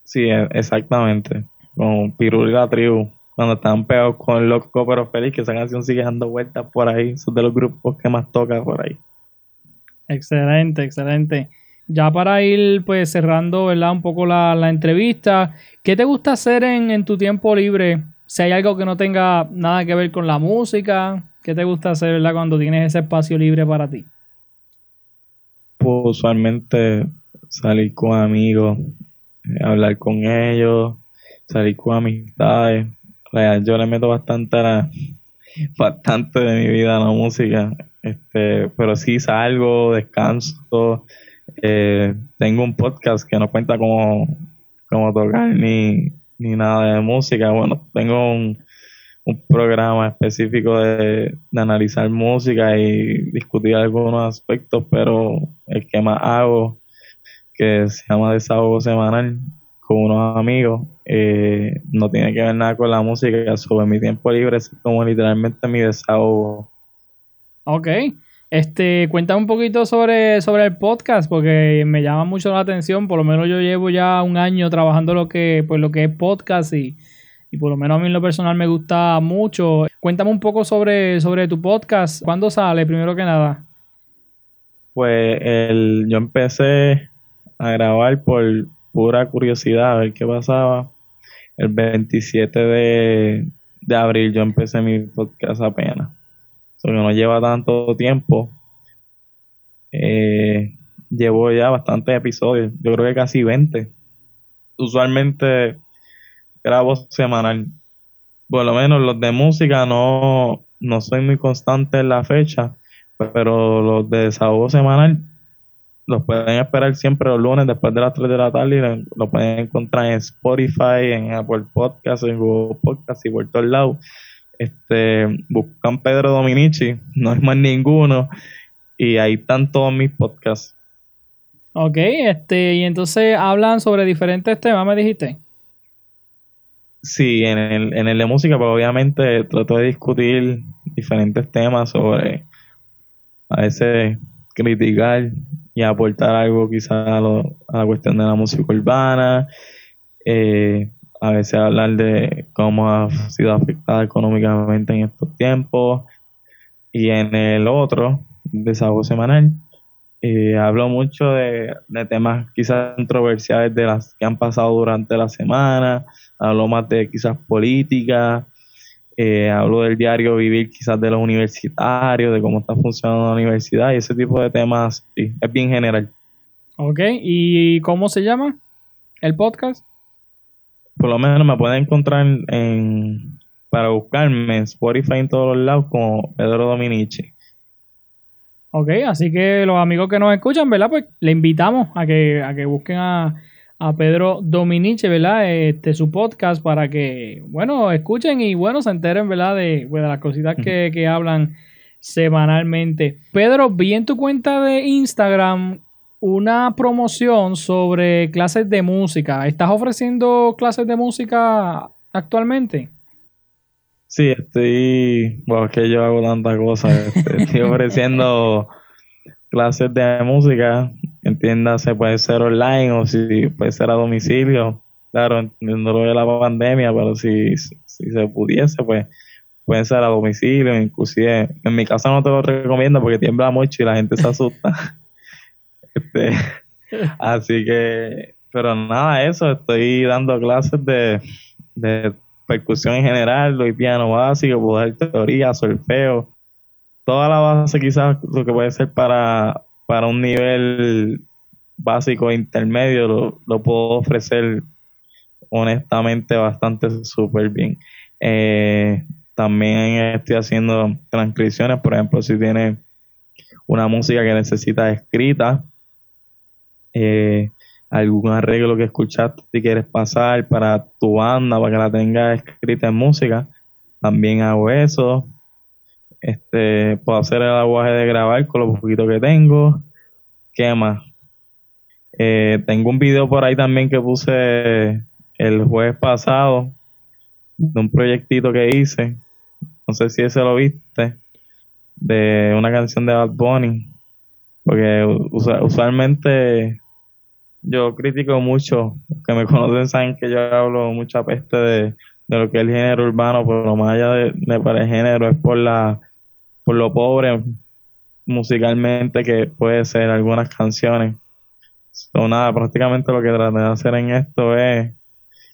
Sí, e, exactamente. Con Pirulo y la tribu, cuando estaban pegados con el Loco Pero Feliz, que esa canción sigue dando vueltas por ahí. Son de los grupos que más toca por ahí. Excelente, excelente. Ya para ir pues cerrando, ¿verdad? Un poco la, entrevista. ¿Qué te gusta hacer en, en tu tiempo libre? si hay algo que no tenga nada que ver con la música, ¿qué te gusta hacer ¿verdad? cuando tienes ese espacio libre para ti? Pues usualmente salir con amigos, eh, hablar con ellos, salir con amistades. Yo le meto bastante la, bastante de mi vida a la música, este, pero sí salgo, descanso. Eh, tengo un podcast que no cuenta cómo, cómo tocar ni, ni nada de música. Bueno, tengo un, programa específico de, analizar música y discutir algunos aspectos, pero el que más hago, que se llama Desahogo Semanal, con unos amigos, eh, no tiene que ver nada con la música, sobre mi tiempo libre es como literalmente mi desahogo. Ok. Este, cuéntame un poquito sobre, sobre el podcast, porque me llama mucho la atención. Por lo menos yo llevo ya un año trabajando lo que, pues, lo que es podcast y, por lo menos a mí en lo personal me gusta mucho. Cuéntame un poco sobre, sobre tu podcast. ¿Cuándo sale, primero que nada? Pues el, yo empecé a grabar por pura curiosidad, a ver qué pasaba. El 27 de, de abril yo empecé mi podcast apenas que no lleva tanto tiempo. Eh, llevo ya bastantes episodios, yo creo que casi 20. Usualmente grabo semanal. Por lo menos los de música no, no soy muy constante en la fecha, pero los de desahogo semanal los pueden esperar siempre los lunes después de las 3 de la tarde y lo, pueden encontrar en Spotify, en Apple Podcasts, en Google Podcasts y por todos lados este, buscan Pedro Dominici, *laughs* no es más ninguno, y ahí están todos mis podcasts. Ok, este, y entonces hablan sobre diferentes temas, me dijiste. Sí, en el, en el de música, pues obviamente trato de discutir diferentes temas sobre a veces criticar y aportar algo quizás a, a la cuestión de la música urbana, eh, a veces hablar de cómo ha sido afectada económicamente en estos tiempos. Y en el otro, Desahogo Semanal, eh, hablo mucho de, temas quizás controversiales de las que han pasado durante la semana, hablo más de quizás política, eh, hablo del diario vivir quizás de los universitarios, de cómo está funcionando la universidad y ese tipo de temas, sí, es bien general. Ok, ¿y cómo se llama el podcast? por lo menos me pueden encontrar en, para buscarme en Spotify en todos los lados como Pedro Dominici. Ok, así que los amigos que nos escuchan, ¿verdad? Pues le invitamos a que, a que busquen a, Pedro Dominici, ¿verdad? Este, su podcast para que, bueno, escuchen y, bueno, se enteren, ¿verdad? De, de las cositas que, que hablan semanalmente. Pedro, vi en tu cuenta de Instagram una promoción sobre clases de música. ¿Estás ofreciendo clases de música actualmente? Sí, estoy. Bueno, es que yo hago tantas cosas. Estoy *laughs* ofreciendo clases de música. Entiéndase, puede ser online o si puede ser a domicilio. claro, entiendo lo de la pandemia, pero si, si se pudiese, pues pueden ser a domicilio, inclusive en mi casa no te lo recomiendo porque tiembla mucho y la gente se asusta. *laughs* este, así que, pero nada, eso, estoy dando clases de, de percusión en general, doy piano básico, puedo dar teoría, solfeo, toda la base quizás lo que puede ser para, para un nivel básico intermedio lo, puedo ofrecer honestamente bastante súper bien. Eh, también estoy haciendo transcripciones, por ejemplo, si tienes una música que necesitas escrita, eh, algún arreglo que escuchaste y quieres pasar para tu banda, para que la tengas escrita en música, también hago eso. Este, puedo hacer el aguaje de grabar con lo poquito que tengo. ¿Qué más? Eh, tengo un video por ahí también que puse el jueves pasado de un proyectito que hice. No sé si ese lo viste. De una canción de Bad Bunny. Porque usualmente yo critico mucho. que me *laughs* conocen saben que yo hablo mucha peste de, lo que es el género urbano. Pero más allá de, de para el género es por la por lo pobre musicalmente que puede ser algunas canciones. So, nada, prácticamente lo que traté de hacer en esto es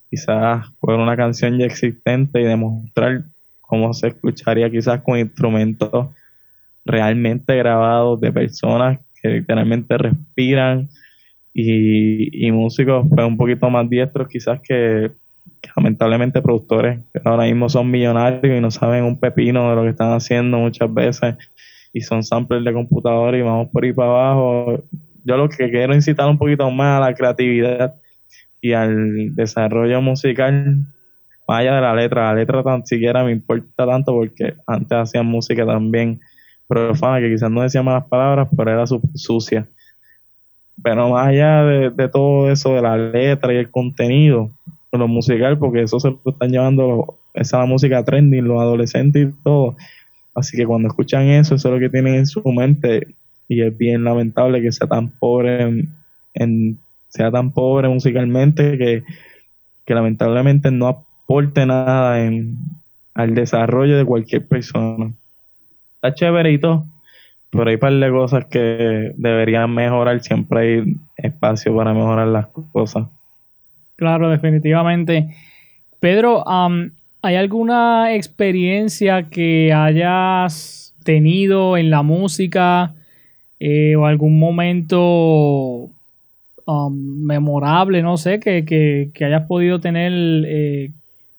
quizás coger una canción ya existente y demostrar cómo se escucharía quizás con instrumentos realmente grabados de personas que literalmente respiran y, y músicos pues, un poquito más diestros quizás que, lamentablemente productores que ahora mismo son millonarios y no saben un pepino de lo que están haciendo muchas veces y son samples de computador y vamos por ahí para abajo. Yo lo que quiero incitar un poquito más a la creatividad y al desarrollo musical, más allá de la letra, la letra tan siquiera me importa tanto porque antes hacían música también profana, que quizás no decía malas palabras, pero era sucia. Pero más allá de, de todo eso, de la letra y el contenido, lo musical, porque eso se lo están llevando esa música trending, los adolescentes y todo. Así que cuando escuchan eso, eso es lo que tienen en su mente y es bien lamentable que sea tan pobre en, sea tan pobre musicalmente que, lamentablemente no aporte nada en, al desarrollo de cualquier persona. Está chévere y todo, pero hay un par de cosas que deberían mejorar, siempre hay espacio para mejorar las cosas. Claro, definitivamente. Pedro, ¿hay alguna experiencia que hayas tenido en la música eh, o algún momento memorable, no sé, que, hayas podido tener eh,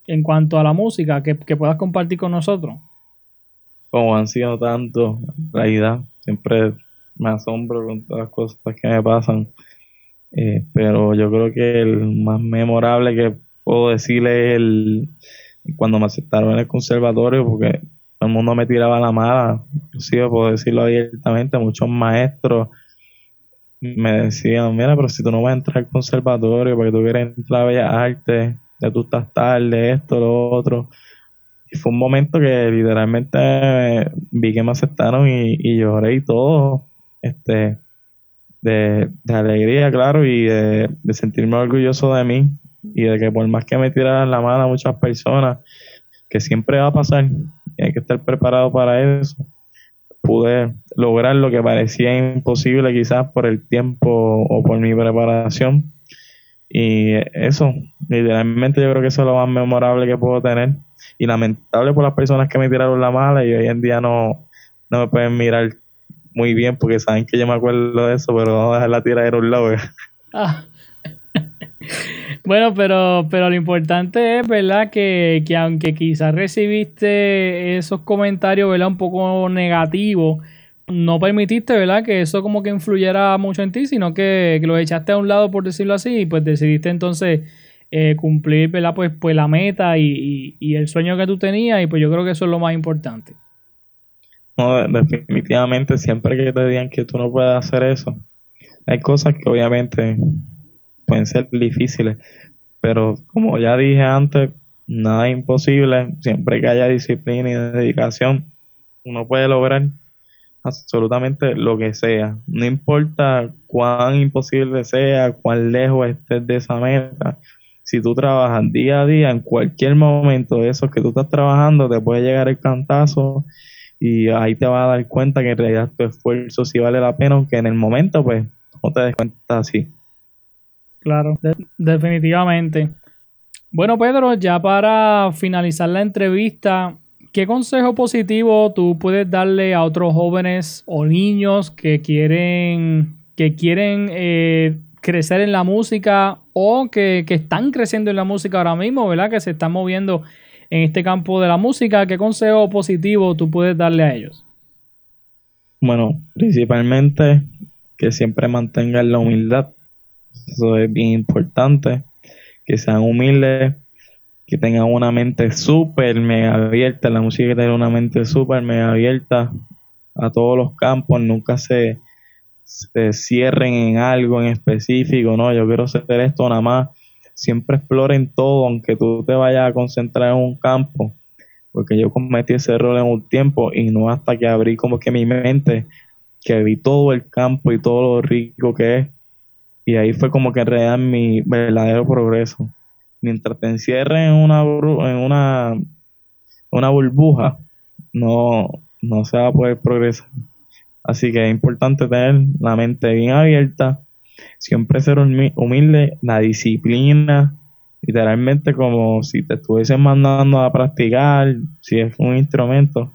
en cuanto a la música, que, puedas compartir con nosotros? Como han sido tanto, en realidad, siempre me asombro con todas las cosas que me pasan. Eh, pero yo creo que el más memorable que puedo decirle es el cuando me aceptaron en el conservatorio, porque todo el mundo me tiraba la mala, inclusive puedo decirlo abiertamente, muchos maestros me decían, mira, pero si tú no vas a entrar al conservatorio porque tú quieres entrar a Bellas Artes, ya tú estás tarde, esto, lo otro. Y fue un momento que literalmente vi que me aceptaron y, y lloré y todo. Este, de, alegría, claro, y de, sentirme orgulloso de mí y de que por más que me tiraran la mano a muchas personas, que siempre va a pasar y hay que estar preparado para eso, pude lograr lo que parecía imposible quizás por el tiempo o por mi preparación. Y eso, literalmente yo creo que eso es lo más memorable que puedo tener. Y lamentable por las personas que me tiraron la mala y hoy en día no, no me pueden mirar muy bien porque saben que yo me acuerdo de eso, pero vamos a dejar la tiradera a un lado. Ah. *laughs* bueno, pero, pero lo importante es, ¿verdad? Que, que aunque quizás recibiste esos comentarios, ¿verdad? Un poco negativos, no permitiste, ¿verdad? Que eso como que influyera mucho en ti, sino que, que lo echaste a un lado, por decirlo así, y pues decidiste entonces eh, cumplir, ¿verdad? Pues, pues la meta y, y el sueño que tú tenías, y pues yo creo que eso es lo más importante. No, definitivamente, siempre que te digan que tú no puedes hacer eso, hay cosas que obviamente pueden ser difíciles, pero como ya dije antes, nada imposible, siempre que haya disciplina y dedicación, uno puede lograr absolutamente lo que sea, no importa cuán imposible sea, cuán lejos estés de esa meta, si tú trabajas día a día, en cualquier momento de esos que tú estás trabajando, te puede llegar el cantazo y ahí te vas a dar cuenta que en realidad tu esfuerzo sí vale la pena, aunque en el momento pues no te des cuenta así. Claro, definitivamente. Bueno, Pedro, ya para finalizar la entrevista, ¿qué consejo positivo tú puedes darle a otros jóvenes o niños que quieren, que quieren eh, crecer en la música o que, que, están creciendo en la música ahora mismo, ¿verdad? Que se están moviendo en este campo de la música. ¿Qué consejo positivo tú puedes darle a ellos? Bueno, principalmente que siempre mantengan la humildad. Eso es bien importante. Que sean humildes, que tengan una mente súper mega abierta. La música que tener una mente súper mega abierta a todos los campos. Nunca se se cierren en algo en específico, no, yo quiero hacer esto nada más. Siempre exploren todo, aunque tú te vayas a concentrar en un campo, porque yo cometí ese error en un tiempo y no hasta que abrí como que mi mente, que vi todo el campo y todo lo rico que es, y ahí fue como que en realidad mi verdadero progreso. Mientras te encierren en una, en una, una burbuja, no, no se va a poder progresar. Así que es importante tener la mente bien abierta, siempre ser humilde, la disciplina, literalmente como si te estuviesen mandando a practicar, si es un instrumento.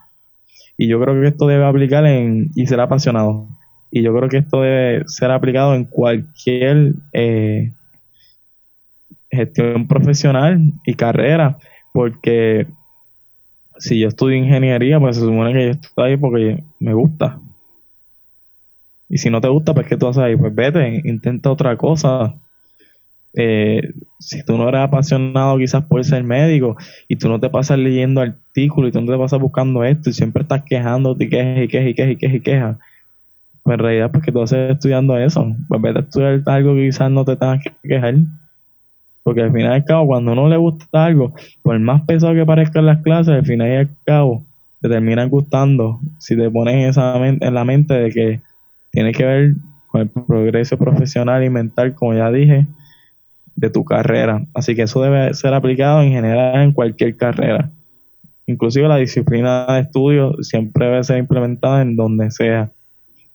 Y yo creo que esto debe aplicar en, y ser apasionado. Y yo creo que esto debe ser aplicado en cualquier eh, gestión profesional y carrera, porque si yo estudio ingeniería, pues se supone que yo estoy ahí porque me gusta. Y si no te gusta, pues ¿qué tú haces ahí? Pues vete, intenta otra cosa. Eh, si tú no eres apasionado quizás por ser médico y tú no te pasas leyendo artículos y tú no te pasas buscando esto y siempre estás quejándote y quejas y quejas y quejas y quejas y quejas, pues en realidad pues que tú haces estudiando eso. Pues vete a estudiar algo que quizás no te tengas que quejar. Porque al final y al cabo, cuando uno le gusta algo, por más pesado que parezcan las clases, al final y al cabo, te terminan gustando si te pones esa en la mente de que tiene que ver con el progreso profesional y mental, como ya dije, de tu carrera. Así que eso debe ser aplicado en general en cualquier carrera. Inclusive la disciplina de estudio siempre debe ser implementada en donde sea.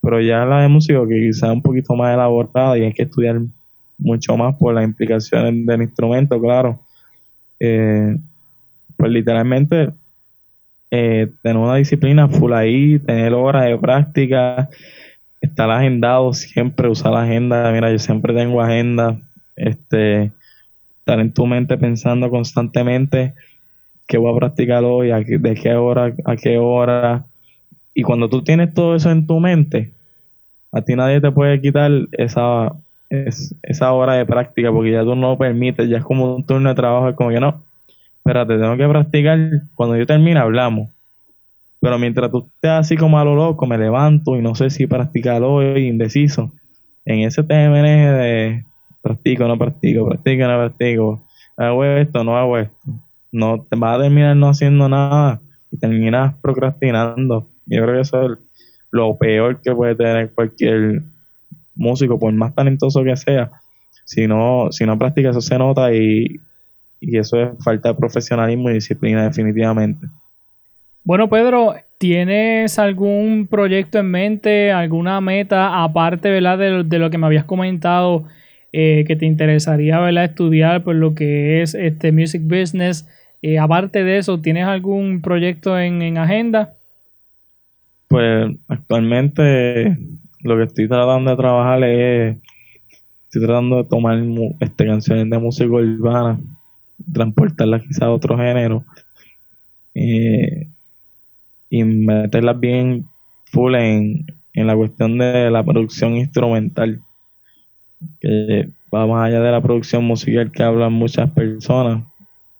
Pero ya la de música que quizá es un poquito más elaborada y hay que estudiar mucho más por las implicaciones del instrumento, claro. Eh, pues literalmente eh, tener una disciplina full ahí, tener horas de práctica, estar agendado siempre, usar la agenda. Mira, yo siempre tengo agenda. Este, estar en tu mente pensando constantemente qué voy a practicar hoy, de qué hora a qué hora. Y cuando tú tienes todo eso en tu mente, a ti nadie te puede quitar esa, esa hora de práctica porque ya tú no lo permites, ya es como un turno de trabajo, es como que no, espérate, tengo que practicar, cuando yo termine hablamos. Pero mientras tú estés así como a lo loco, me levanto y no sé si practicar hoy, indeciso. En ese TMN de practico, no practico, practico, no practico, hago esto, no hago esto. No te vas a terminar no haciendo nada y terminas procrastinando. Yo creo que eso es lo peor que puede tener cualquier músico, por más talentoso que sea. Si no, si no practica, eso se nota y, y eso es falta de profesionalismo y disciplina definitivamente. Bueno, Pedro, ¿tienes algún proyecto en mente, alguna meta, aparte ¿verdad? De, lo que me habías comentado, eh, que te interesaría estudiar por lo que es este music business? Eh, aparte de eso, ¿tienes algún proyecto en, agenda? Pues actualmente lo que estoy tratando de trabajar es, estoy tratando de tomar este, canciones de música urbana, transportarlas quizás a otro género. Eh, y meterlas bien full en, la cuestión de la producción instrumental, que va más allá de la producción musical que hablan muchas personas,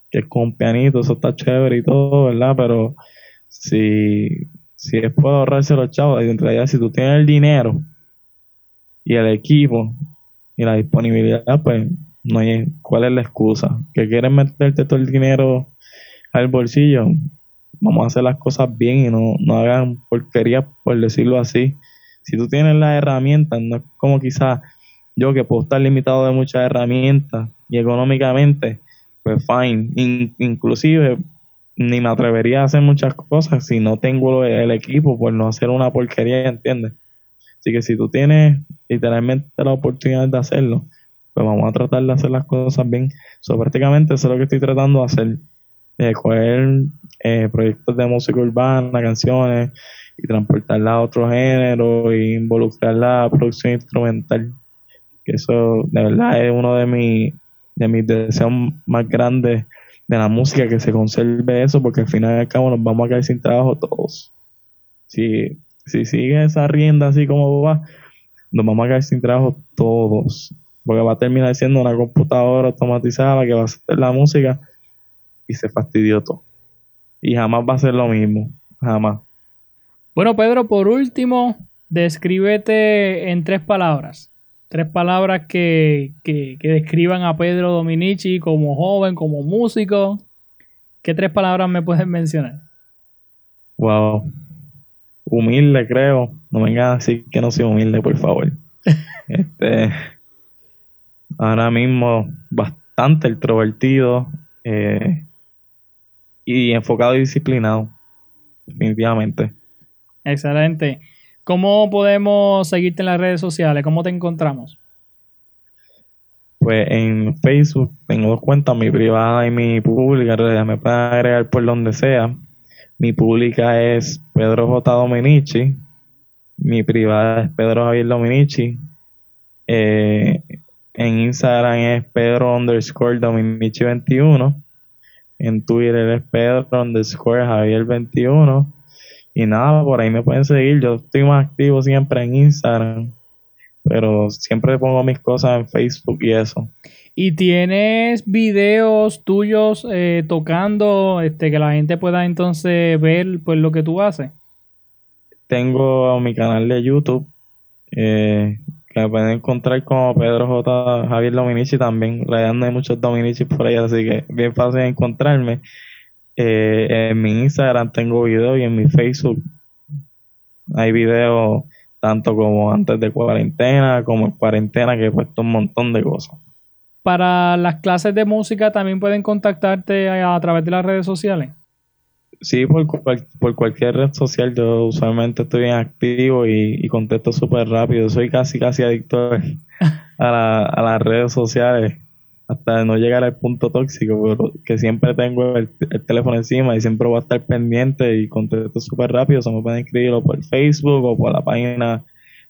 que es con pianito, eso está chévere y todo, ¿verdad? Pero si, si es por ahorrarse los chavos, en realidad si tú tienes el dinero y el equipo y la disponibilidad, pues no hay cuál es la excusa. Que quieres meterte todo el dinero al bolsillo, vamos a hacer las cosas bien y no, no hagan porquerías, por decirlo así. Si tú tienes las herramientas, no es como quizás yo que puedo estar limitado de muchas herramientas y económicamente, pues fine. inclusive ni me atrevería a hacer muchas cosas si no tengo el equipo por no hacer una porquería, ¿entiendes? Así que si tú tienes literalmente la oportunidad de hacerlo, pues vamos a tratar de hacer las cosas bien. So, prácticamente eso es lo que estoy tratando de hacer. De coger eh, proyectos de música urbana, canciones, y transportarla a otro género e involucrar la producción instrumental. Que eso de verdad es uno de, mis de mis deseos más grandes de la música, que se conserve eso, porque al final y al cabo nos vamos a quedar sin trabajo todos. Si, si sigue esa rienda así como va, nos vamos a quedar sin trabajo todos. Porque va a terminar siendo una computadora automatizada que va a hacer la música y se fastidió todo. Y jamás va a ser lo mismo. Jamás. Bueno, Pedro, por último, descríbete en tres palabras. Tres palabras que, que, describan a Pedro Dominici como joven, como músico. ¿Qué tres palabras me puedes mencionar? Wow. Humilde, creo. No vengas a decir que no soy humilde, por favor. *laughs* este, ahora mismo, bastante extrovertido eh, y enfocado y disciplinado. Definitivamente. Excelente. ¿Cómo podemos seguirte en las redes sociales? ¿Cómo te encontramos? Pues en Facebook tengo dos cuentas, mi privada y mi pública. En realidad me pueden agregar por donde sea. Mi pública es Pedro J. Dominici. Mi privada es Pedro Javier Dominici. Eh, en Instagram es Pedro underscore Dominici 21. En Twitter es Pedro underscore Javier 21 y nada, por ahí me pueden seguir. Yo estoy más activo siempre en Instagram, pero siempre pongo mis cosas en Facebook y eso. ¿Y tienes videos tuyos eh, tocando, este, que la gente pueda entonces ver pues lo que tú haces? Tengo mi canal de YouTube, eh, me pueden encontrar como Pedro J. Javier Dominici también. La no hay muchos Dominici por ahí, así que bien fácil encontrarme. Eh, en mi Instagram tengo videos y en mi Facebook hay videos tanto como antes de cuarentena, como en cuarentena, que he puesto un montón de cosas. Para las clases de música también pueden contactarte a, través de las redes sociales. Sí, por, por cualquier red social yo usualmente estoy bien activo y, contesto súper rápido. Soy casi, casi adicto a, a las redes sociales hasta no llegar al punto tóxico, pero que siempre tengo el, teléfono encima y siempre voy a estar pendiente y contesto súper rápido. Se me pueden escribirlo por Facebook o por la página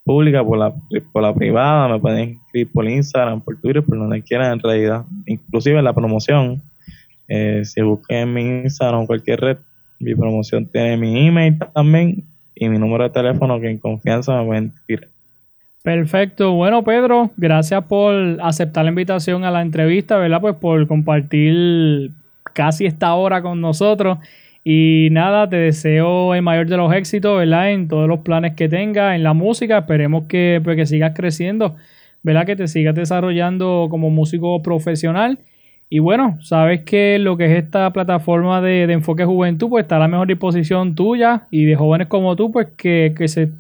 pública, por la, por la privada, me pueden escribir por Instagram, por Twitter, por donde quieran en realidad. Inclusive la promoción, eh, si busquen en mi Instagram o cualquier red, mi promoción tiene mi email también y mi número de teléfono que en confianza me pueden escribir. Perfecto. Bueno, Pedro, gracias por aceptar la invitación a la entrevista, ¿verdad? Pues por compartir casi esta hora con nosotros. Y nada, te deseo el mayor de los éxitos, ¿verdad? En todos los planes que tengas, en la música. Esperemos que, pues, que sigas creciendo, ¿verdad? Que te sigas desarrollando como músico profesional. Y bueno, sabes que lo que es esta plataforma de, enfoque juventud, pues está a la mejor disposición tuya y de jóvenes como tú, pues que, que se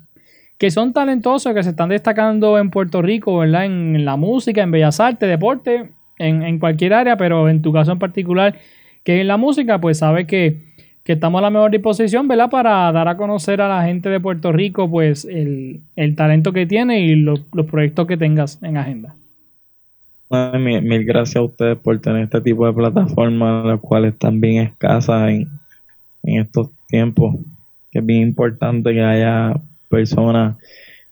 que son talentosos, que se están destacando en Puerto Rico, ¿verdad? En, la música, en bellas artes, deporte, en, cualquier área, pero en tu caso en particular, que en la música, pues sabes que, estamos a la mejor disposición, ¿verdad? Para dar a conocer a la gente de Puerto Rico, pues, el, talento que tiene y los, proyectos que tengas en agenda. Mil, gracias a ustedes por tener este tipo de plataformas, las cuales están bien escasas en, en estos tiempos, que es bien importante que haya personas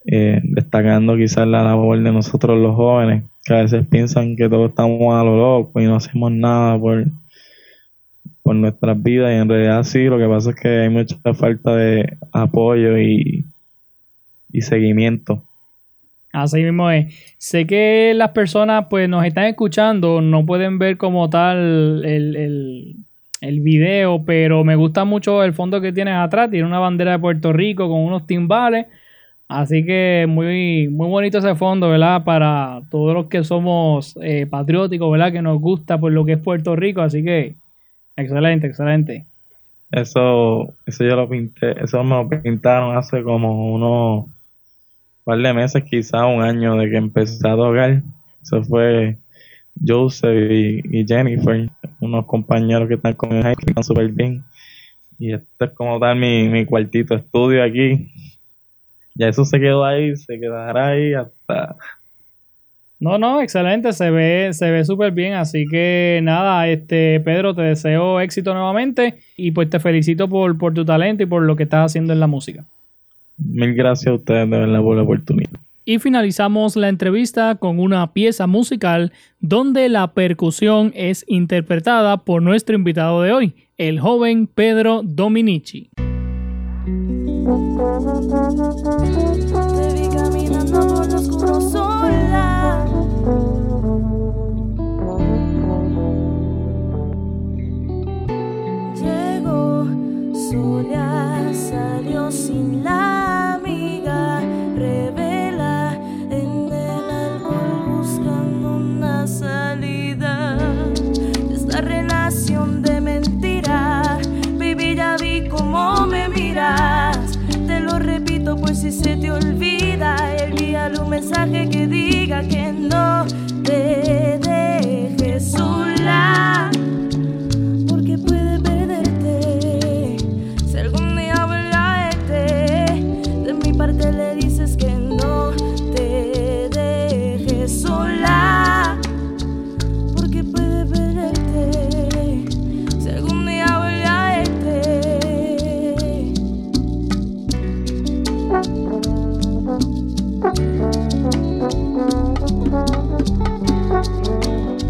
eh, destacando quizás la labor de nosotros los jóvenes, que a veces piensan que todos estamos a lo loco y no hacemos nada por, por nuestras vidas y en realidad sí, lo que pasa es que hay mucha falta de apoyo y, y seguimiento. Así mismo es. Sé que las personas pues nos están escuchando, no pueden ver como tal el, el, el video, pero me gusta mucho el fondo que tienes atrás. Tiene una bandera de Puerto Rico con unos timbales. Así que muy, muy bonito ese fondo, ¿verdad? Para todos los que somos eh, patrióticos, ¿verdad? Que nos gusta por lo que es Puerto Rico. Así que excelente, excelente. Eso, eso yo lo pinté, eso me lo pintaron hace como unos par de meses, quizás un año de que empecé a tocar. Eso fue Joseph y, Jennifer, unos compañeros que están conmigo que están súper bien. Y este es como tal mi, mi cuartito estudio aquí. Ya eso se quedó ahí, se quedará ahí hasta no, no, excelente, se ve, se ve súper bien, así que nada, este Pedro, te deseo éxito nuevamente y pues te felicito por, por tu talento y por lo que estás haciendo en la música. Mil gracias a ustedes de la oportunidad. Y finalizamos la entrevista con una pieza musical donde la percusión es interpretada por nuestro invitado de hoy, el joven Pedro Dominici. Si se te olvida, envíale un mensaje que diga que no te dejes sola. Hoy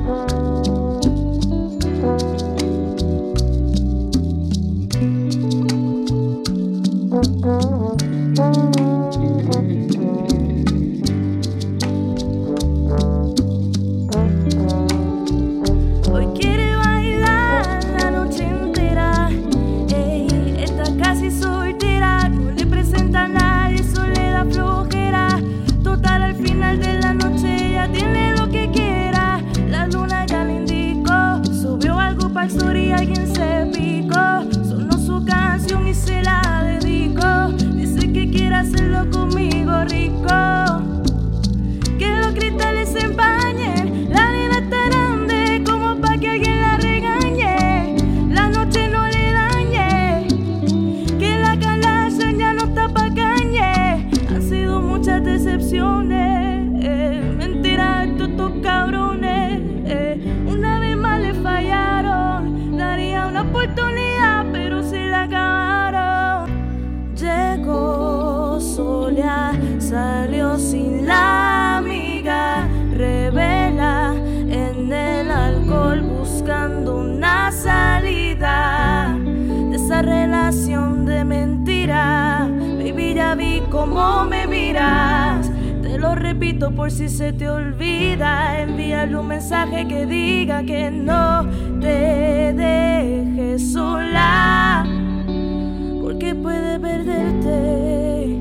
Te lo repito por si se te olvida. Envíale un mensaje que diga que no te dejes sola porque puede perderte.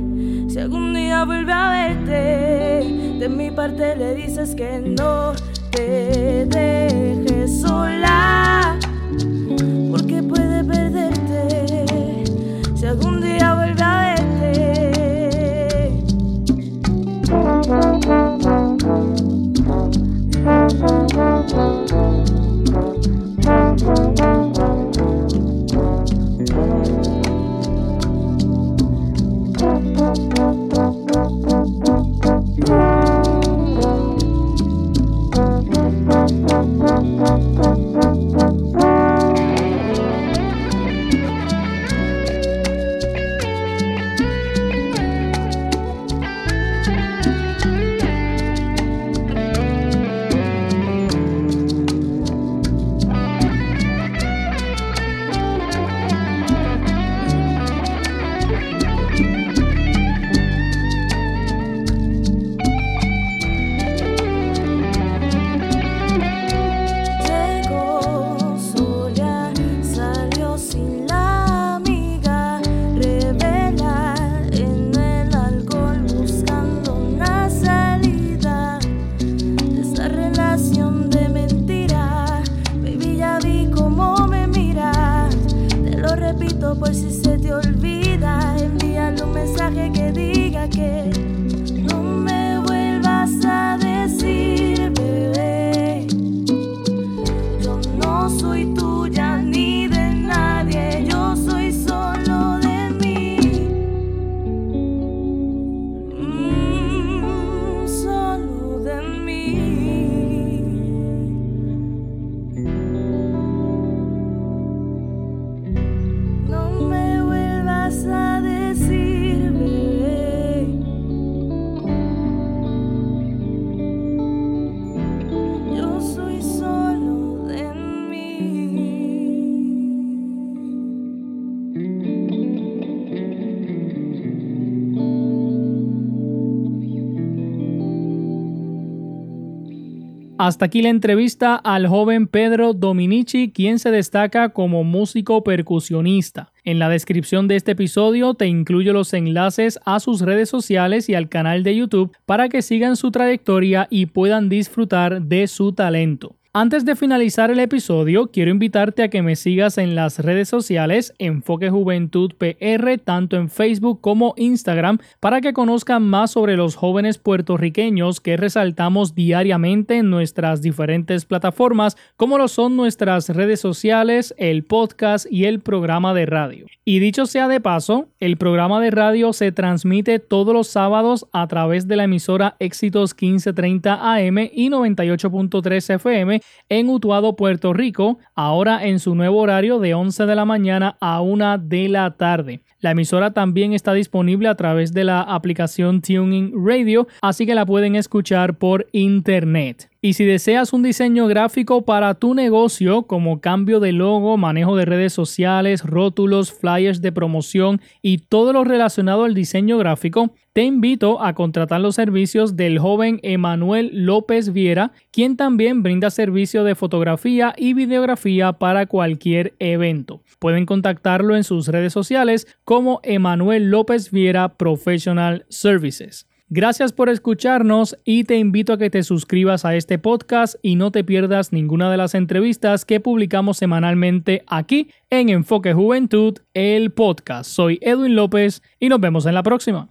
Si algún día vuelve a verte, de mi parte le dices que no te dejes sola, Hasta aquí la entrevista al joven Pedro Dominici, quien se destaca como músico percusionista. En la descripción de este episodio te incluyo los enlaces a sus redes sociales y al canal de YouTube para que sigan su trayectoria y puedan disfrutar de su talento. Antes de finalizar el episodio, quiero invitarte a que me sigas en las redes sociales Enfoque Juventud PR, tanto en Facebook como Instagram, para que conozcan más sobre los jóvenes puertorriqueños que resaltamos diariamente en nuestras diferentes plataformas, como lo son nuestras redes sociales, el podcast y el programa de radio. Y dicho sea de paso, el programa de radio se transmite todos los sábados a través de la emisora Éxitos 1530 AM y 98.3 FM en Utuado, Puerto Rico, ahora en su nuevo horario de 11 de la mañana a 1 de la tarde. La emisora también está disponible a través de la aplicación Tuning Radio, así que la pueden escuchar por internet. Y si deseas un diseño gráfico para tu negocio, como cambio de logo, manejo de redes sociales, rótulos, flyers de promoción y todo lo relacionado al diseño gráfico, te invito a contratar los servicios del joven Emanuel López Viera, quien también brinda servicio de fotografía y videografía para cualquier evento. Pueden contactarlo en sus redes sociales como Emanuel López Viera Professional Services. Gracias por escucharnos y te invito a que te suscribas a este podcast y no te pierdas ninguna de las entrevistas que publicamos semanalmente aquí en Enfoque Juventud, el podcast. Soy Edwin López y nos vemos en la próxima.